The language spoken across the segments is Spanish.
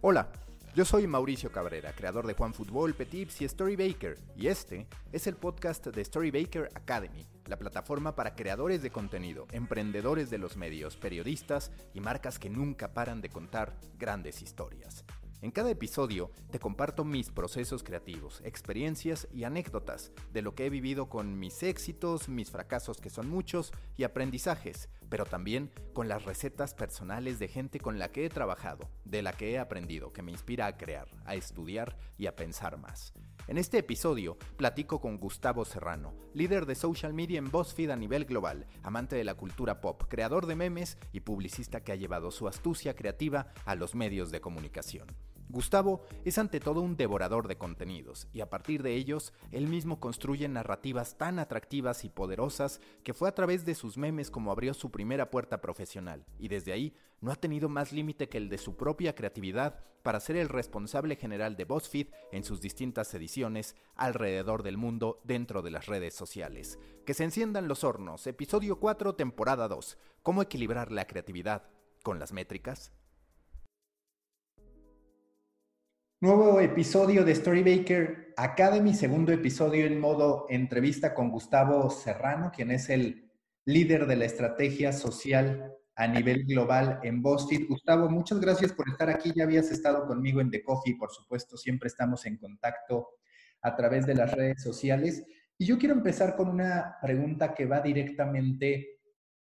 Hola, yo soy Mauricio Cabrera, creador de Juan Fútbol, Petips y Story Baker, y este es el podcast de Story Baker Academy, la plataforma para creadores de contenido, emprendedores de los medios, periodistas y marcas que nunca paran de contar grandes historias. En cada episodio te comparto mis procesos creativos, experiencias y anécdotas de lo que he vivido con mis éxitos, mis fracasos que son muchos y aprendizajes, pero también con las recetas personales de gente con la que he trabajado, de la que he aprendido, que me inspira a crear, a estudiar y a pensar más. En este episodio platico con Gustavo Serrano, líder de social media en BuzzFeed a nivel global, amante de la cultura pop, creador de memes y publicista que ha llevado su astucia creativa a los medios de comunicación. Gustavo es ante todo un devorador de contenidos y a partir de ellos él mismo construye narrativas tan atractivas y poderosas que fue a través de sus memes como abrió su primera puerta profesional y desde ahí no ha tenido más límite que el de su propia creatividad para ser el responsable general de BuzzFeed en sus distintas ediciones alrededor del mundo dentro de las redes sociales. Que se enciendan los hornos, episodio 4, temporada 2. ¿Cómo equilibrar la creatividad con las métricas? Nuevo episodio de Storybaker Academy, segundo episodio en modo entrevista con Gustavo Serrano, quien es el líder de la estrategia social a nivel global en BuzzFeed. Gustavo, muchas gracias por estar aquí. Ya habías estado conmigo en The Coffee, por supuesto, siempre estamos en contacto a través de las redes sociales. Y yo quiero empezar con una pregunta que va directamente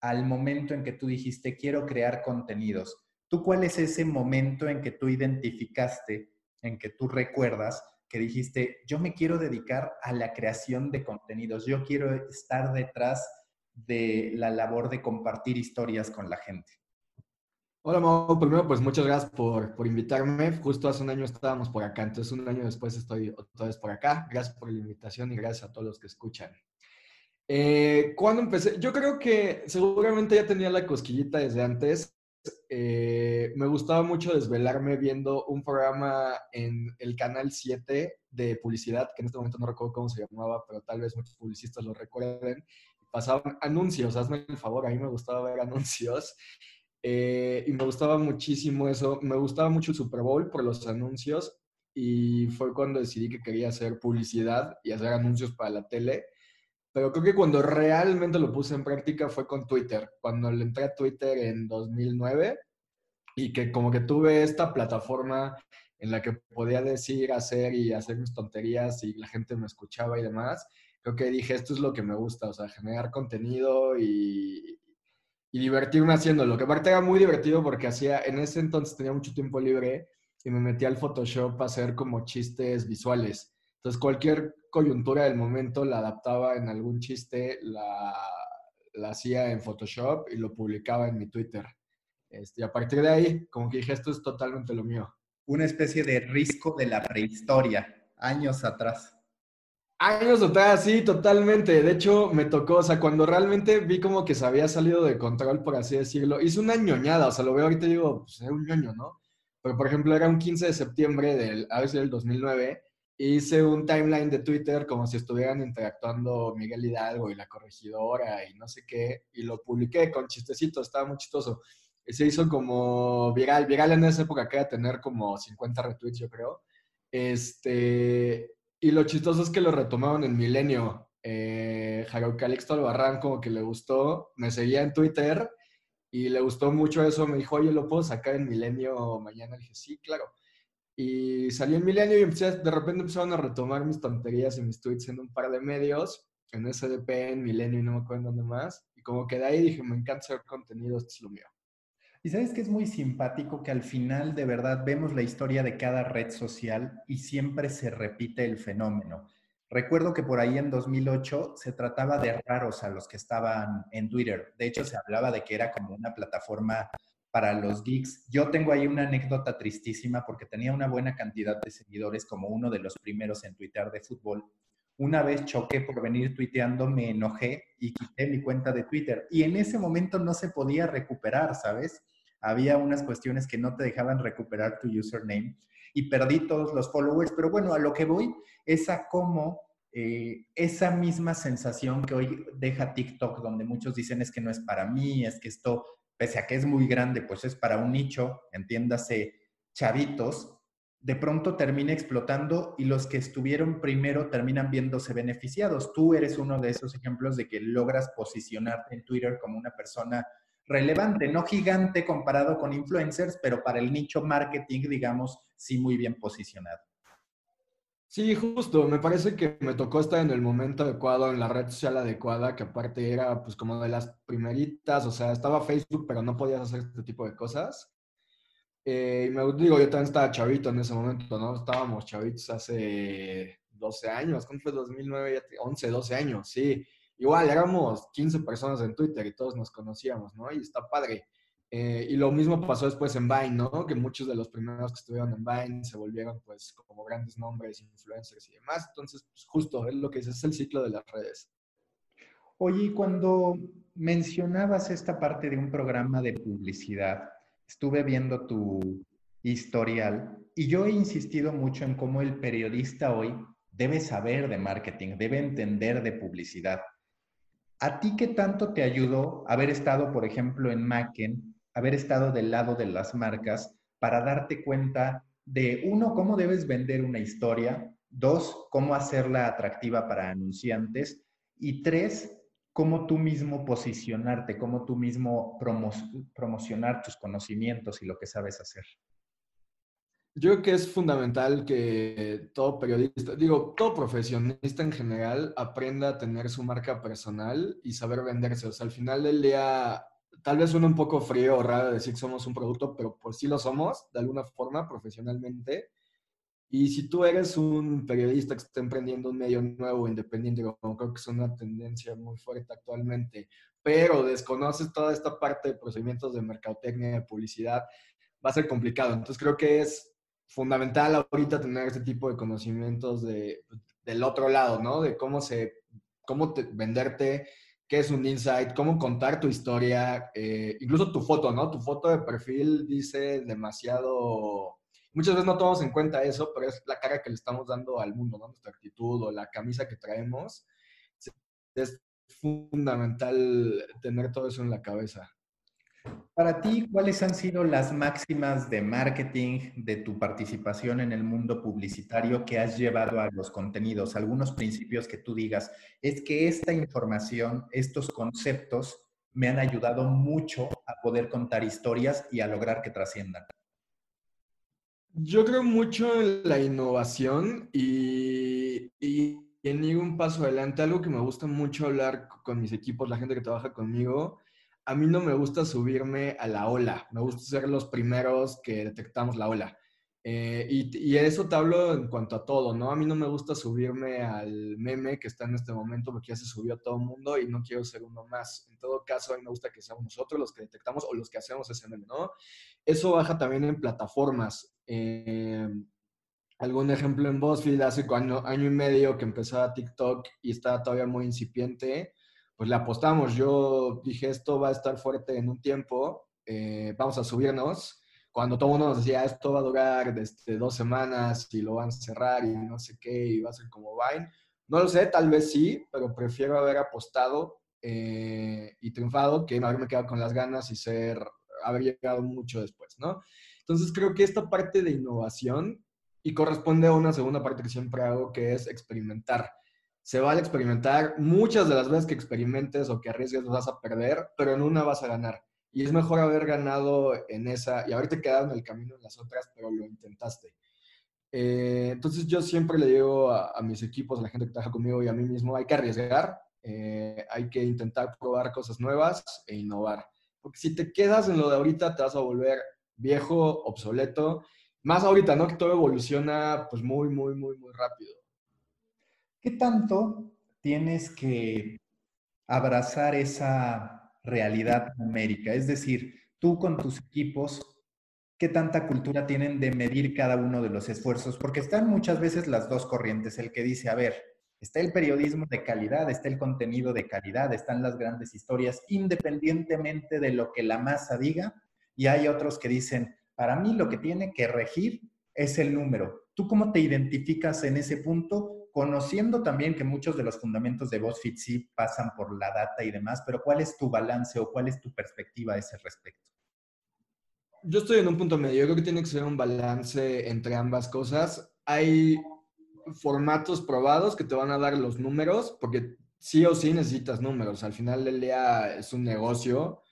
al momento en que tú dijiste, quiero crear contenidos. ¿Tú cuál es ese momento en que tú identificaste en que tú recuerdas que dijiste, yo me quiero dedicar a la creación de contenidos, yo quiero estar detrás de la labor de compartir historias con la gente? Hola, Mau. Primero, pues muchas gracias por, por, invitarme. Justo hace un año estábamos por acá, entonces un año después estoy otra vez por acá. Gracias por la invitación y gracias a todos los que escuchan. Eh, ¿Cuándo empecé? Yo creo que seguramente ya tenía la cosquillita desde antes. Eh, me gustaba mucho desvelarme viendo un programa en el canal 7 de publicidad, que en este momento no recuerdo cómo se llamaba, pero tal vez muchos publicistas lo recuerden. Pasaban anuncios, hazme el favor, a mí me gustaba ver anuncios. Eh, y me gustaba muchísimo eso. Me gustaba mucho el Super Bowl por los anuncios y fue cuando decidí que quería hacer publicidad y hacer anuncios para la tele. Pero creo que cuando realmente lo puse en práctica fue con Twitter, cuando le entré a Twitter en 2009 y que como que tuve esta plataforma en la que podía decir, hacer y hacer mis tonterías y la gente me escuchaba y demás, creo que dije, esto es lo que me gusta, o sea, generar contenido y, y divertirme haciéndolo, que aparte era muy divertido porque hacía, en ese entonces tenía mucho tiempo libre y me metía al Photoshop a hacer como chistes visuales. Entonces, cualquier coyuntura del momento la adaptaba en algún chiste, la, la hacía en Photoshop y lo publicaba en mi Twitter. Este, y a partir de ahí, como que dije, esto es totalmente lo mío. Una especie de risco de la prehistoria, años atrás. Años atrás, sí, totalmente. De hecho, me tocó, o sea, cuando realmente vi como que se había salido de control, por así decirlo, hice una ñoñada, o sea, lo veo ahorita y digo, pues era un ñoño, ¿no? Pero, por ejemplo, era un 15 de septiembre del, a veces del 2009, hice un timeline de Twitter como si estuvieran interactuando Miguel Hidalgo y la corregidora y no sé qué, y lo publiqué con chistecitos, estaba muy chistoso. Y se hizo como viral, viral en esa época que era tener como 50 retweets, yo creo. Este, y lo chistoso es que lo retomaron en Milenio. Eh, Jairo Calixto Albarrán como que le gustó, me seguía en Twitter y le gustó mucho eso, me dijo, oye, ¿lo puedo sacar en Milenio mañana? Le dije, sí, claro. Y salió en Milenio y empecé, de repente empezaron a retomar mis tonterías y mis tweets en un par de medios, en SDP, en Milenio y no me acuerdo dónde más. Y como que de ahí dije, me encanta hacer contenido, esto es lo mío. Y sabes que es muy simpático que al final de verdad vemos la historia de cada red social y siempre se repite el fenómeno. Recuerdo que por ahí en 2008 se trataba de raros a los que estaban en Twitter. De hecho, se hablaba de que era como una plataforma para los geeks. Yo tengo ahí una anécdota tristísima porque tenía una buena cantidad de seguidores como uno de los primeros en Twitter de fútbol. Una vez choqué por venir tuiteando, me enojé y quité mi cuenta de Twitter. Y en ese momento no se podía recuperar, ¿sabes? Había unas cuestiones que no te dejaban recuperar tu username y perdí todos los followers. Pero bueno, a lo que voy es a cómo eh, esa misma sensación que hoy deja TikTok, donde muchos dicen es que no es para mí, es que esto, pese a que es muy grande, pues es para un nicho, entiéndase, chavitos, de pronto termina explotando y los que estuvieron primero terminan viéndose beneficiados. Tú eres uno de esos ejemplos de que logras posicionarte en Twitter como una persona relevante, no gigante comparado con influencers, pero para el nicho marketing, digamos, sí muy bien posicionado. Sí, justo, me parece que me tocó estar en el momento adecuado, en la red social adecuada, que aparte era pues como de las primeritas, o sea, estaba Facebook, pero no podías hacer este tipo de cosas. Eh, y me digo, yo también estaba chavito en ese momento, ¿no? Estábamos chavitos hace 12 años, ¿cuándo fue 2009? 11, 12 años, sí. Igual éramos 15 personas en Twitter y todos nos conocíamos, ¿no? Y está padre. Eh, y lo mismo pasó después en Vine, ¿no? Que muchos de los primeros que estuvieron en Vine se volvieron pues como grandes nombres, influencers y demás. Entonces, pues, justo es lo que es, el ciclo de las redes. Oye, cuando mencionabas esta parte de un programa de publicidad, estuve viendo tu historial y yo he insistido mucho en cómo el periodista hoy debe saber de marketing, debe entender de publicidad. ¿A ti qué tanto te ayudó haber estado, por ejemplo, en Macken haber estado del lado de las marcas para darte cuenta de, uno, cómo debes vender una historia, dos, cómo hacerla atractiva para anunciantes y tres, cómo tú mismo posicionarte, cómo tú mismo promocionar tus conocimientos y lo que sabes hacer. Yo creo que es fundamental que todo periodista, digo, todo profesionista en general aprenda a tener su marca personal y saber venderse. O sea, al final del día tal vez suena un poco frío o raro decir que somos un producto, pero pues sí lo somos, de alguna forma, profesionalmente. Y si tú eres un periodista que está emprendiendo un medio nuevo, independiente, como creo que es una tendencia muy fuerte actualmente, pero desconoces toda esta parte de procedimientos de mercadotecnia, de publicidad, va a ser complicado. Entonces creo que es fundamental ahorita tener ese tipo de conocimientos de, del otro lado, ¿no? De cómo se, cómo venderte, qué es un insight, cómo contar tu historia, eh, incluso tu foto, ¿no? Tu foto de perfil dice demasiado... Muchas veces no tomamos en cuenta eso, pero es la cara que le estamos dando al mundo, ¿no? Nuestra actitud o la camisa que traemos. Es fundamental tener todo eso en la cabeza. Para ti, ¿cuáles han sido las máximas de marketing de tu participación en el mundo publicitario que has llevado a los contenidos? Algunos principios que tú digas, es que esta información, estos conceptos me han ayudado mucho a poder contar historias y a lograr que trasciendan. Yo creo mucho en la innovación y, en ir un paso adelante. Algo que me gusta mucho hablar con mis equipos, la gente que trabaja conmigo, a mí no me gusta subirme a la ola, me gusta ser los primeros que detectamos la ola. Eh, y, eso te hablo en cuanto a todo, ¿no? A mí no me gusta subirme al meme que está en este momento porque ya se subió a todo el mundo y no quiero ser uno más. En todo caso, a mí me gusta que seamos nosotros los que detectamos o los que hacemos ese meme, ¿no? Eso baja también en plataformas. Eh, algún ejemplo en BuzzFeed hace año, año y medio que empezaba TikTok y estaba todavía muy incipiente pues le apostamos. Yo dije, esto va a estar fuerte en un tiempo, eh, vamos a subirnos. Cuando todo el mundo nos decía, esto va a durar desde dos semanas y lo van a cerrar y no sé qué, y va a ser como Vine. No lo sé, tal vez sí, pero prefiero haber apostado eh, y triunfado que haberme quedado con las ganas y ser, haber llegado mucho después, ¿no? Entonces creo que esta parte de innovación y corresponde a una segunda parte que siempre hago, que es experimentar se vale experimentar. Muchas de las veces que experimentes o que arriesgues vas a perder, pero en una vas a ganar. Y es mejor haber ganado en esa y haberte quedado en el camino en las otras, pero lo intentaste. Eh, entonces yo siempre le digo a, mis equipos, a la gente que trabaja conmigo y a mí mismo, hay que arriesgar, eh, hay que intentar probar cosas nuevas e innovar. Porque si te quedas en lo de ahorita, te vas a volver viejo, obsoleto. Más ahorita, ¿no? Que todo evoluciona pues muy, muy, muy, muy rápido. ¿Qué tanto tienes que abrazar esa realidad numérica? Es decir, tú con tus equipos, ¿qué tanta cultura tienen de medir cada uno de los esfuerzos? Porque están muchas veces las dos corrientes, el que dice, a ver, está el periodismo de calidad, está el contenido de calidad, están las grandes historias, independientemente de lo que la masa diga, y hay otros que dicen, para mí lo que tiene que regir es el número. ¿Tú cómo te identificas en ese punto? Conociendo también que muchos de los fundamentos de BuzzFeed sí pasan por la data y demás, pero ¿cuál es tu balance o cuál es tu perspectiva a ese respecto? Yo estoy en un punto medio. Yo creo que tiene que ser un balance entre ambas cosas. Hay formatos probados que te van a dar los números, porque sí o sí necesitas números. Al final del día es un negocio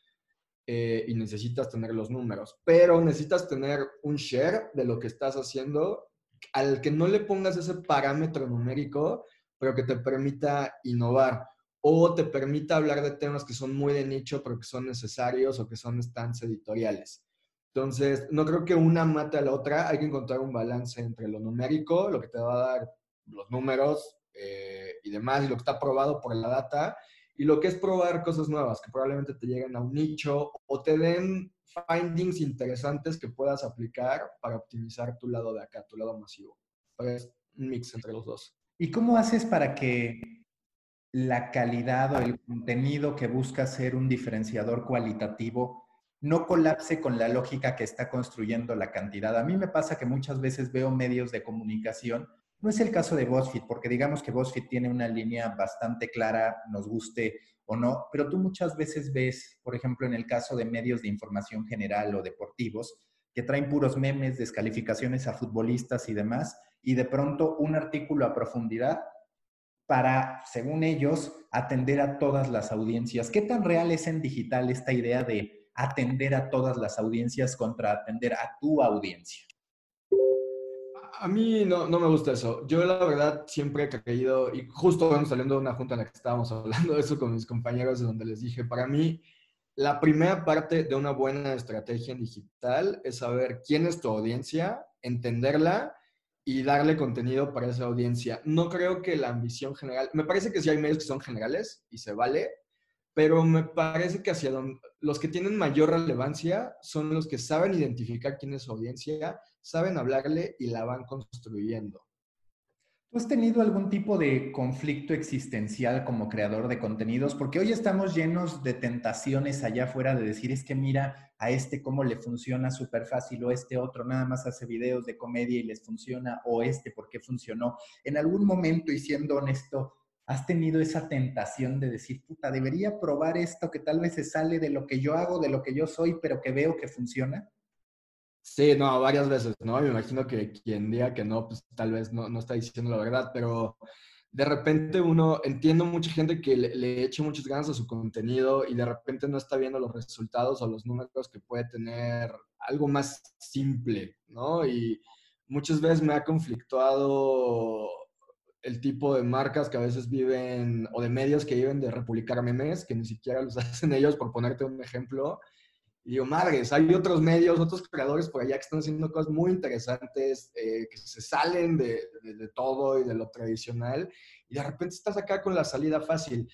eh, y necesitas tener los números, pero necesitas tener un share de lo que estás haciendo al que no le pongas ese parámetro numérico, pero que te permita innovar o te permita hablar de temas que son muy de nicho, pero que son necesarios o que son stands editoriales. Entonces, no creo que una mate a la otra, hay que encontrar un balance entre lo numérico, lo que te va a dar los números eh, y demás, y lo que está probado por la data, y lo que es probar cosas nuevas que probablemente te lleguen a un nicho o te den findings interesantes que puedas aplicar para optimizar tu lado de acá, tu lado masivo. es un mix entre los dos. ¿Y cómo haces para que la calidad o el contenido que busca ser un diferenciador cualitativo no colapse con la lógica que está construyendo la cantidad? A mí me pasa que muchas veces veo medios de comunicación no es el caso de BuzzFeed, porque digamos que BuzzFeed tiene una línea bastante clara, nos guste o no, pero tú muchas veces ves, por ejemplo, en el caso de medios de información general o deportivos, que traen puros memes, descalificaciones a futbolistas y demás, y de pronto un artículo a profundidad para, según ellos, atender a todas las audiencias. ¿Qué tan real es en digital esta idea de atender a todas las audiencias contra atender a tu audiencia? A mí no, no, me gusta eso. Yo la verdad siempre he creído, y justo vamos saliendo de una junta en la que estábamos hablando de eso con mis compañeros, de donde les dije, para mí la primera parte de una buena estrategia en digital es saber quién es tu audiencia, entenderla y darle contenido para esa audiencia. No creo que la ambición general, me parece que sí hay medios que son generales y se vale, pero me parece que hacia donde, los que tienen mayor relevancia son los que saben identificar quién es su audiencia, saben hablarle y la van construyendo. ¿Tú has tenido algún tipo de conflicto existencial como creador de contenidos? Porque hoy estamos llenos de tentaciones allá afuera de decir, es que mira a este cómo le funciona súper fácil o este otro nada más hace videos de comedia y les funciona o este por qué funcionó. En algún momento, y siendo honesto, ¿Has tenido esa tentación de decir, puta, debería probar esto que tal vez se sale de lo que yo hago, de lo que yo soy, pero que veo que funciona? Sí, no, varias veces, ¿no? Me imagino que quien diga que no, pues tal vez no, no está diciendo la verdad, pero de repente uno, entiendo mucha gente que le, le eche muchas ganas a su contenido y de repente no está viendo los resultados o los números que puede tener algo más simple, ¿no? Y muchas veces me ha conflictuado el tipo de marcas que a veces viven, o de medios que viven de republicar memes, que ni siquiera los hacen ellos, por ponerte un ejemplo. Y digo, madres, hay otros medios, otros creadores por allá que están haciendo cosas muy interesantes, eh, que se salen de, de, todo y de lo tradicional, y de repente estás acá con la salida fácil.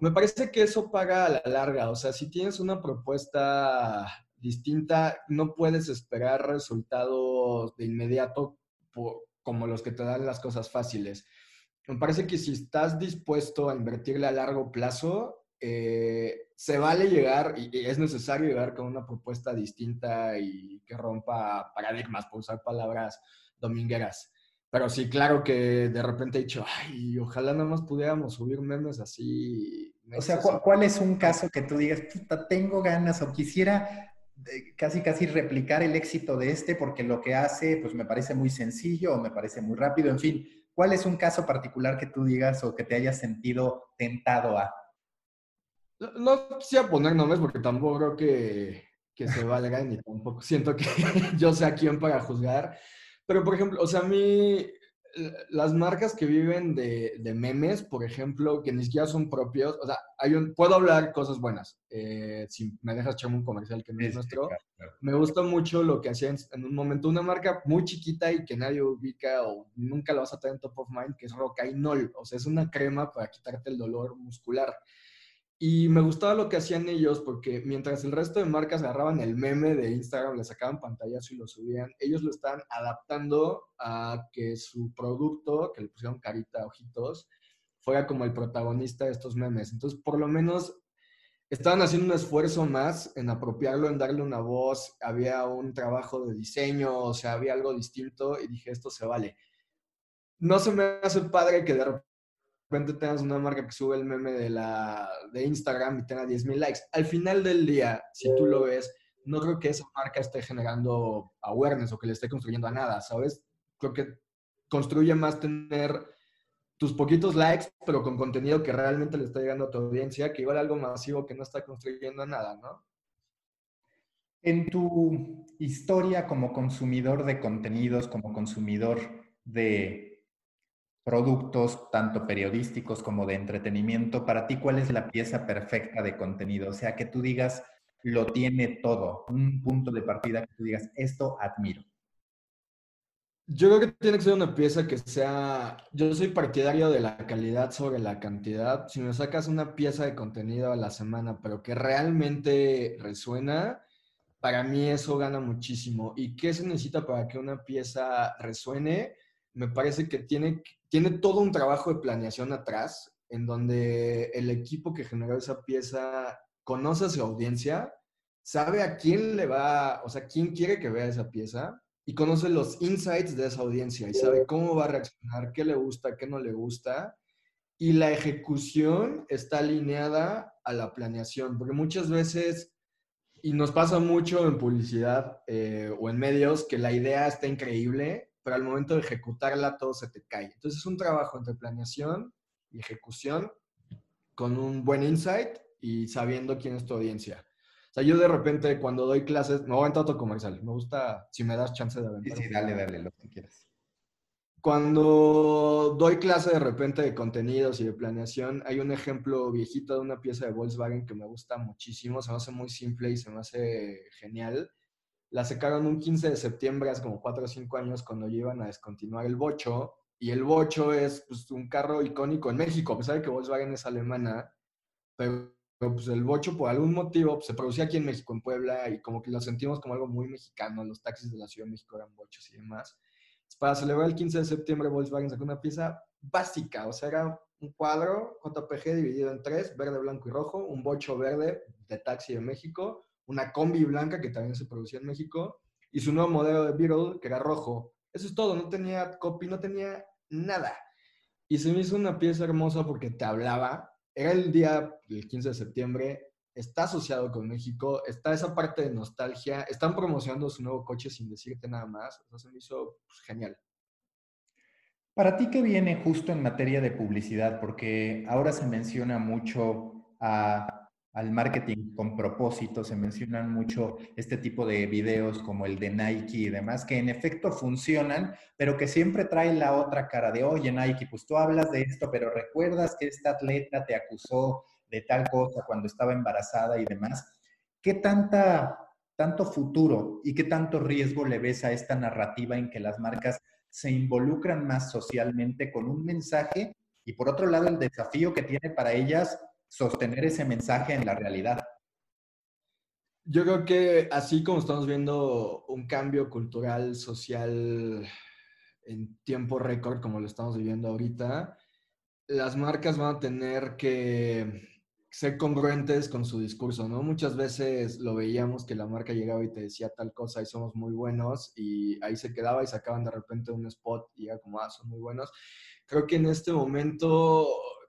Me parece que eso paga a la larga, o sea, si tienes una propuesta distinta, no puedes esperar resultados de inmediato como los que te dan las cosas fáciles me parece que si estás dispuesto a invertirle a largo plazo, eh, se vale llegar y, es necesario llegar con una propuesta distinta y que rompa paradigmas, por usar palabras domingueras. Pero sí, claro que de repente he dicho, ay, ojalá nada más pudiéramos subir memes así. O sea, ¿cuál es un caso que tú digas, puta, tengo ganas o quisiera eh, casi casi replicar el éxito de este porque lo que hace pues me parece muy sencillo o me parece muy rápido, en fin, ¿Cuál es un caso particular que tú digas o que te hayas sentido tentado a? No, quisiera poner nombres porque tampoco creo que, que se valga ni tampoco siento que yo sea quien para juzgar. Pero, por ejemplo, o sea, a mí las marcas que viven de, de, memes, por ejemplo, que ni siquiera son propios, o sea, hay un, puedo hablar cosas buenas, eh, si me dejas echarme un comercial que no es nuestro. Me gusta mucho lo que hacían en un momento una marca muy chiquita y que nadie ubica o nunca lo vas a tener en top of mind, que es Rocainol, o sea, es una crema para quitarte el dolor muscular. Y me gustaba lo que hacían ellos porque mientras el resto de marcas agarraban el meme de Instagram, le sacaban pantallazo y lo subían, ellos lo estaban adaptando a que su producto, que le pusieron carita, ojitos, fuera como el protagonista de estos memes. Entonces, por lo menos estaban haciendo un esfuerzo más en apropiarlo, en darle una voz, había un trabajo de diseño, o sea, había algo distinto y dije, esto se vale. No se me hace padre que de repente tengas una marca que sube el meme de, la, de Instagram y tenga 10.000 likes. Al final del día, si tú lo ves, no creo que esa marca esté generando awareness o que le esté construyendo a nada, ¿sabes? Creo que construye más tener tus poquitos likes, pero con contenido que realmente le está llegando a tu audiencia, que igual algo masivo que no está construyendo a nada, ¿no? En tu historia como consumidor de contenidos, como consumidor de productos, tanto periodísticos como de entretenimiento, para ti, ¿cuál es la pieza perfecta de contenido? O sea, que tú digas, lo tiene todo, un punto de partida que tú digas, esto admiro. Yo creo que tiene que ser una pieza que sea, yo soy partidario de la calidad sobre la cantidad. Si me sacas una pieza de contenido a la semana, pero que realmente resuena, para mí eso gana muchísimo. ¿Y qué se necesita para que una pieza resuene? Me parece que tiene tiene todo un trabajo de planeación atrás, en donde el equipo que generó esa pieza conoce a su audiencia, sabe a quién le va, o sea, quién quiere que vea esa pieza y conoce los insights de esa audiencia y sabe cómo va a reaccionar, qué le gusta, qué no le gusta. Y la ejecución está alineada a la planeación, porque muchas veces, y nos pasa mucho en publicidad eh, o en medios, que la idea está increíble, pero al momento de ejecutarla todo se te cae. Entonces es un trabajo entre planeación y ejecución con un buen insight y sabiendo quién es tu audiencia. O sea, yo de repente cuando doy clases, me voy a aventar otro comercial. Me gusta, si me das chance de aventar. Sí, sí, dale, dale, lo que quieras. Cuando doy clase de repente de contenidos y de planeación, hay un ejemplo viejito de una pieza de Volkswagen que me gusta muchísimo, se me hace muy simple y se me hace genial la sacaron un 15 de septiembre, hace como 4 o 5 años, cuando iban a descontinuar el Bocho. Y el Bocho es pues, un carro icónico en México, a pesar de que Volkswagen es alemana, pero pues, el Bocho por algún motivo pues, se producía aquí en México, en Puebla, y como que lo sentimos como algo muy mexicano. Los taxis de la Ciudad de México eran Bochos y demás. Para celebrar el 15 de septiembre, Volkswagen sacó una pieza básica, o sea, era un cuadro JPG dividido en tres, verde, blanco y rojo, un bocho verde de taxi de México, una combi blanca que también se producía en México y su nuevo modelo de Beetle que era rojo. Eso es todo, no tenía copy, no tenía nada. Y se me hizo una pieza hermosa porque te hablaba. Era el día del 15 de septiembre, está asociado con México, está esa parte de nostalgia, están promocionando su nuevo coche sin decirte nada más. Eso se me hizo pues, genial. Para ti, ¿qué viene justo en materia de publicidad? Porque ahora se menciona mucho a al marketing con propósito, se mencionan mucho este tipo de videos como el de Nike y demás, que en efecto funcionan, pero que siempre traen la otra cara de, oye Nike, pues tú hablas de esto, pero recuerdas que esta atleta te acusó de tal cosa cuando estaba embarazada y demás. ¿Qué tanta, tanto futuro y qué tanto riesgo le ves a esta narrativa en que las marcas se involucran más socialmente con un mensaje y por otro lado el desafío que tiene para ellas sostener ese mensaje en la realidad. Yo creo que así como estamos viendo un cambio cultural, social en tiempo récord, como lo estamos viviendo ahorita, las marcas van a tener que ser congruentes con su discurso, ¿no? Muchas veces lo veíamos que la marca llegaba y te decía tal cosa y somos muy buenos y ahí se quedaba y sacaban de repente un spot y era como, ah, son muy buenos. Creo que en este momento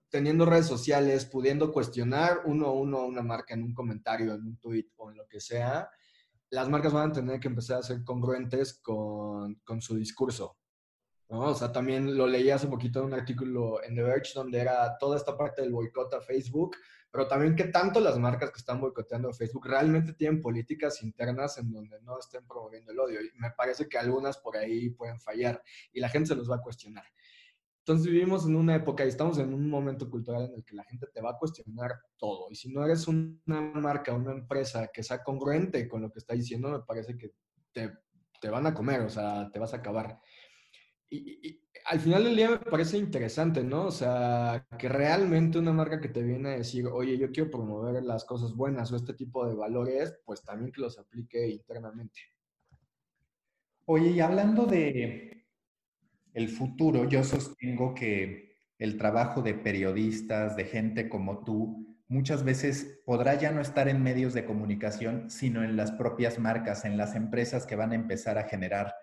teniendo redes sociales, pudiendo cuestionar uno a uno una marca en un comentario, en un tweet o en lo que sea, las marcas van a tener que empezar a ser congruentes con, con su discurso. ¿no? O sea, también lo leí hace poquito en un artículo en The Verge donde era toda esta parte del boicot a Facebook, pero también qué tanto las marcas que están boicoteando Facebook realmente tienen políticas internas en donde no estén promoviendo el odio. Y me parece que algunas por ahí pueden fallar y la gente se los va a cuestionar. Entonces vivimos en una época y estamos en un momento cultural en el que la gente te va a cuestionar todo. Y si no eres una marca, una empresa que sea congruente con lo que está diciendo, me parece que te, te van a comer, o sea, te vas a acabar. Y, al final del día me parece interesante, ¿no? O sea, que realmente una marca que te viene a decir, oye, yo quiero promover las cosas buenas o este tipo de valores, pues también que los aplique internamente. Oye, y hablando de, el futuro, yo sostengo que el trabajo de periodistas, de gente como tú, muchas veces podrá ya no estar en medios de comunicación, sino en las propias marcas, en las empresas que van a empezar a generar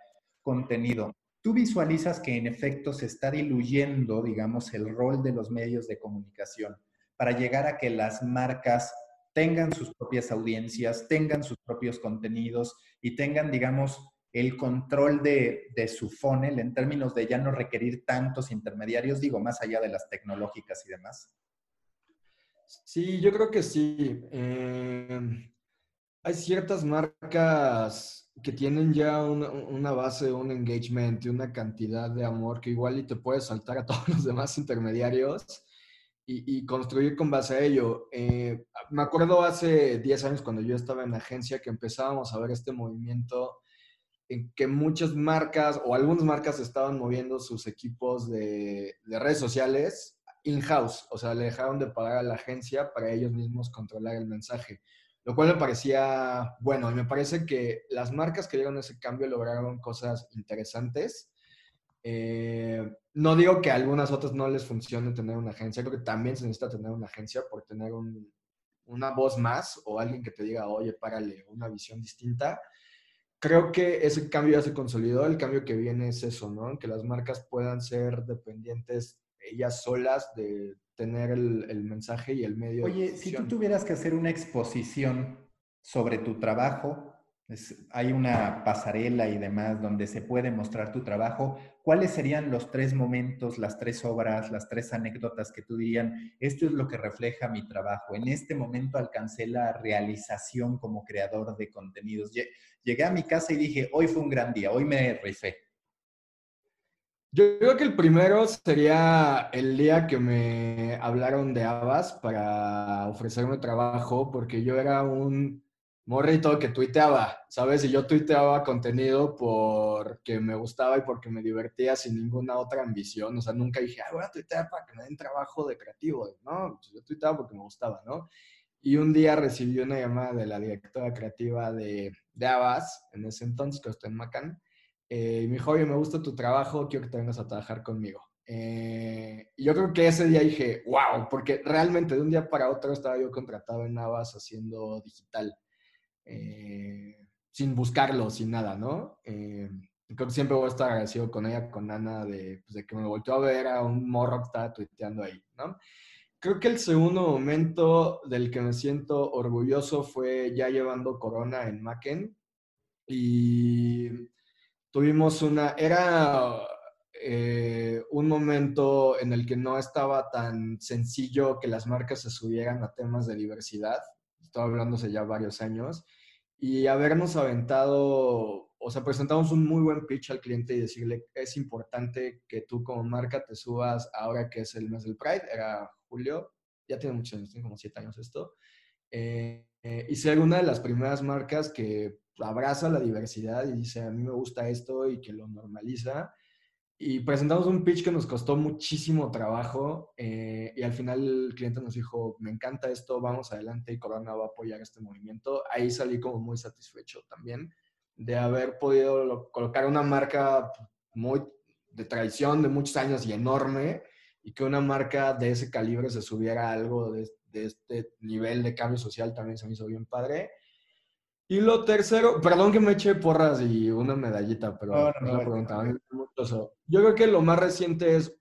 contenido. ¿Tú visualizas que en efecto se está diluyendo, digamos, el rol de los medios de comunicación para llegar a que las marcas tengan sus propias audiencias, tengan sus propios contenidos y tengan, digamos, el control de, su funnel en términos de ya no requerir tantos intermediarios, digo, más allá de las tecnológicas y demás? Sí, yo creo que sí. Em, hay ciertas marcas que tienen ya una, base, un engagement una cantidad de amor que igual y te puedes saltar a todos los demás intermediarios y, construir con base a ello. Eh, me acuerdo hace 10 años cuando yo estaba en agencia que empezábamos a ver este movimiento en que muchas marcas o algunas marcas estaban moviendo sus equipos de, redes sociales in-house, o sea, le dejaron de pagar a la agencia para ellos mismos controlar el mensaje, lo cual me parecía bueno y me parece que las marcas que dieron ese cambio lograron cosas interesantes. Eh, no digo que a algunas otras no les funcione tener una agencia, creo que también se necesita tener una agencia por tener una voz más o alguien que te diga, oye, párale, una visión distinta creo que ese cambio ya se consolidó. El cambio que viene es eso, ¿no? Que las marcas puedan ser dependientes ellas solas de tener el, mensaje y el medio. Oye, si tú tuvieras que hacer una exposición sobre tu trabajo, hay una pasarela y demás donde se puede mostrar tu trabajo. ¿Cuáles serían los tres momentos, las tres obras, las tres anécdotas que tú dirían, esto es lo que refleja mi trabajo? En este momento alcancé la realización como creador de contenidos. Llegué a mi casa y dije, hoy fue un gran día, hoy me rifé. Yo creo que el primero sería el día que me hablaron de Abbas para ofrecerme trabajo, porque yo era un morrito que tuiteaba, ¿sabes? Y yo tuiteaba contenido porque me gustaba y porque me divertía sin ninguna otra ambición. O sea, nunca dije, ah, voy a tuitear para que me den trabajo de creativo. No, pues yo tuiteaba porque me gustaba, ¿no? Y un día recibí una llamada de la directora creativa de, de Abbas, en ese entonces, que está en Macan, eh, y me dijo, oye, me gusta tu trabajo, quiero que te vengas a trabajar conmigo. Eh, y yo creo que ese día dije, wow, porque realmente de un día para otro estaba yo contratado en Abbas haciendo digital. Eh, sin buscarlo, sin nada, ¿no? Eh, creo que siempre voy a estar agradecido con ella, con Ana, de, pues, de que me volteó a ver a un morro que estaba tuiteando ahí, ¿no? Creo que el segundo momento del que me siento orgulloso fue ya llevando Corona en Macken y tuvimos una, era eh, un momento en el que no estaba tan sencillo que las marcas se subieran a temas de diversidad, estaba hablándose ya varios años, y habernos aventado, o sea, presentamos un muy buen pitch al cliente y decirle, es importante que tú como marca te subas ahora que es el mes del Pride, era julio, ya tiene muchos años, tiene como siete años esto, eh, eh, y ser una de las primeras marcas que abraza la diversidad y dice, a mí me gusta esto y que lo normaliza y presentamos un pitch que nos costó muchísimo trabajo eh, y al final el cliente nos dijo, me encanta esto, vamos adelante y Corona va a apoyar este movimiento. Ahí salí como muy satisfecho también de haber podido colocar una marca muy de tradición de muchos años y enorme y que una marca de ese calibre se subiera a algo de, de este nivel de cambio social también se me hizo bien padre. Y lo tercero, perdón que me eche porras y una medallita, pero Yo creo que lo más reciente es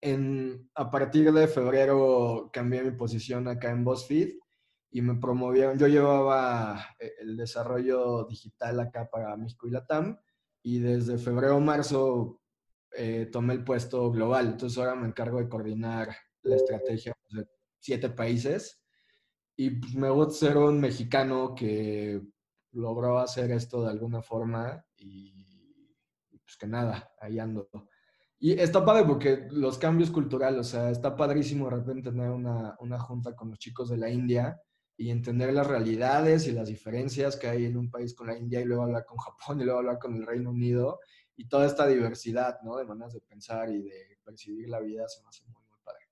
en, a partir de febrero cambié mi posición acá en BuzzFeed y me promovieron. Yo llevaba eh, el desarrollo digital acá para México y Latam y desde febrero marzo eh, tomé el puesto global. Entonces ahora me encargo de coordinar la estrategia de siete países y pues, me gusta ser un mexicano que logró hacer esto de alguna forma y pues que nada, ahí ando. Y está padre porque los cambios culturales, o sea, está padrísimo de repente tener una, una junta con los chicos de la India y entender las realidades y las diferencias que hay en un país con la India y luego hablar con Japón y luego hablar con el Reino Unido y toda esta diversidad, ¿no? De maneras de pensar y de percibir la vida se me hace muy, muy padre.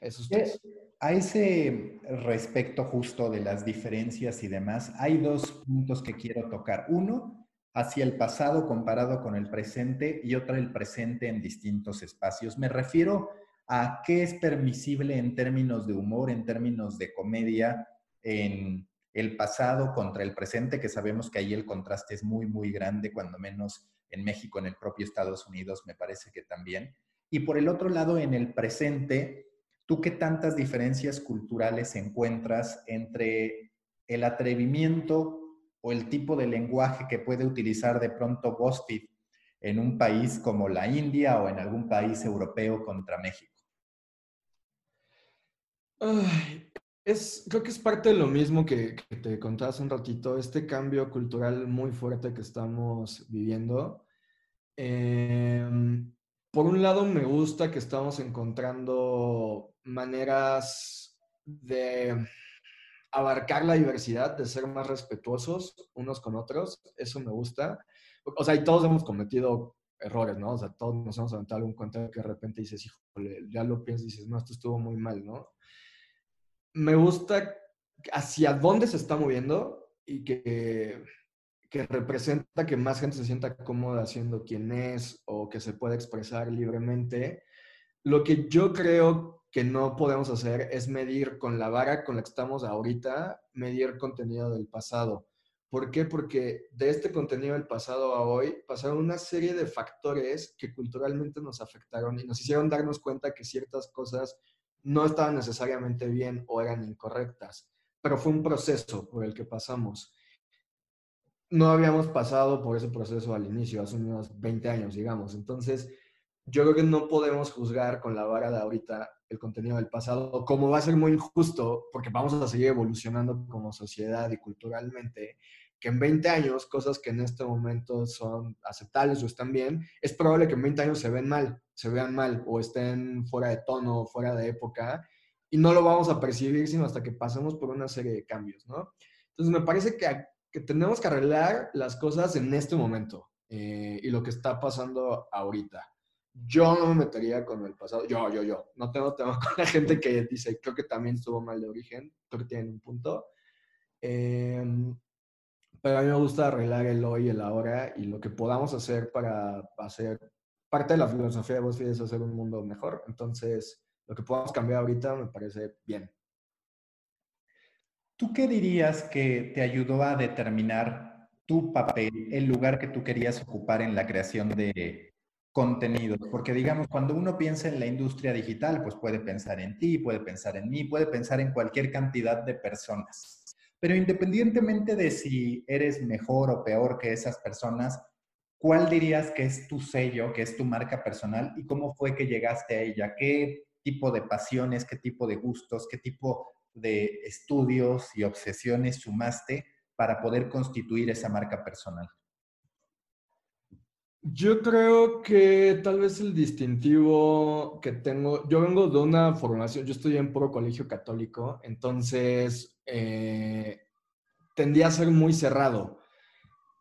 Eso es A ese respecto justo de las diferencias y demás, hay dos puntos que quiero tocar. Uno, hacia el pasado comparado con el presente y otra el presente en distintos espacios. Me refiero a qué es permisible en términos de humor, en términos de comedia, en el pasado contra el presente, que sabemos que ahí el contraste es muy, muy grande, cuando menos en México, en el propio Estados Unidos, me parece que también. Y por el otro lado, en el presente, ¿tú qué tantas diferencias culturales encuentras entre el atrevimiento o el tipo de lenguaje que puede utilizar de pronto BuzzFeed en un país como la India o en algún país europeo contra México? Es, creo que es parte de lo mismo que, te contaba hace un ratito, este cambio cultural muy fuerte que estamos viviendo. Em, por un lado, me gusta que estamos encontrando maneras de abarcar la diversidad, de ser más respetuosos unos con otros, eso me gusta. O sea, y todos hemos cometido errores, ¿no? O sea, todos nos hemos aventado algún cuento que de repente dices, híjole, ya lo piensas y dices, no, esto estuvo muy mal, ¿no? Me gusta hacia dónde se está moviendo y que, que representa que más gente se sienta cómoda siendo quien es o que se pueda expresar libremente. Lo que yo creo que no podemos hacer es medir con la vara con la que estamos ahorita, medir contenido del pasado. ¿Por qué? Porque de este contenido del pasado a hoy pasaron una serie de factores que culturalmente nos afectaron y nos hicieron darnos cuenta que ciertas cosas no estaban necesariamente bien o eran incorrectas, pero fue un proceso por el que pasamos. No habíamos pasado por ese proceso al inicio, hace unos 20 años, digamos. Entonces, yo creo que no podemos juzgar con la vara de ahorita el contenido del pasado, como va a ser muy injusto, porque vamos a seguir evolucionando como sociedad y culturalmente, que en 20 años, cosas que en este momento son aceptables o están bien, es probable que en 20 años se ven mal, se vean mal o estén fuera de tono, fuera de época, y no lo vamos a percibir sino hasta que pasemos por una serie de cambios, ¿no? Entonces me parece que, que tenemos que arreglar las cosas en este momento eh, y lo que está pasando ahorita. Yo no me metería con el pasado. Yo, yo, yo. No tengo tema con la gente que dice, creo que también estuvo mal de origen. Creo que tienen un punto. Em, a mí me gusta arreglar el hoy el ahora y lo que podamos hacer para hacer parte de la filosofía de BuzzFeed es hacer un mundo mejor. Entonces, lo que podamos cambiar ahorita me parece bien. ¿Tú qué dirías que te ayudó a determinar tu papel, el lugar que tú querías ocupar en la creación de, contenidos, porque digamos, cuando uno piensa en la industria digital, pues puede pensar en ti, puede pensar en mí, puede pensar en cualquier cantidad de personas. Pero independientemente de si eres mejor o peor que esas personas, ¿cuál dirías que es tu sello, que es tu marca personal y cómo fue que llegaste a ella? ¿Qué tipo de pasiones, qué tipo de gustos, qué tipo de estudios y obsesiones sumaste para poder constituir esa marca personal? Yo creo que tal vez el distintivo que tengo, yo vengo de una formación, yo estoy en puro colegio católico, entonces eh, tendía a ser muy cerrado.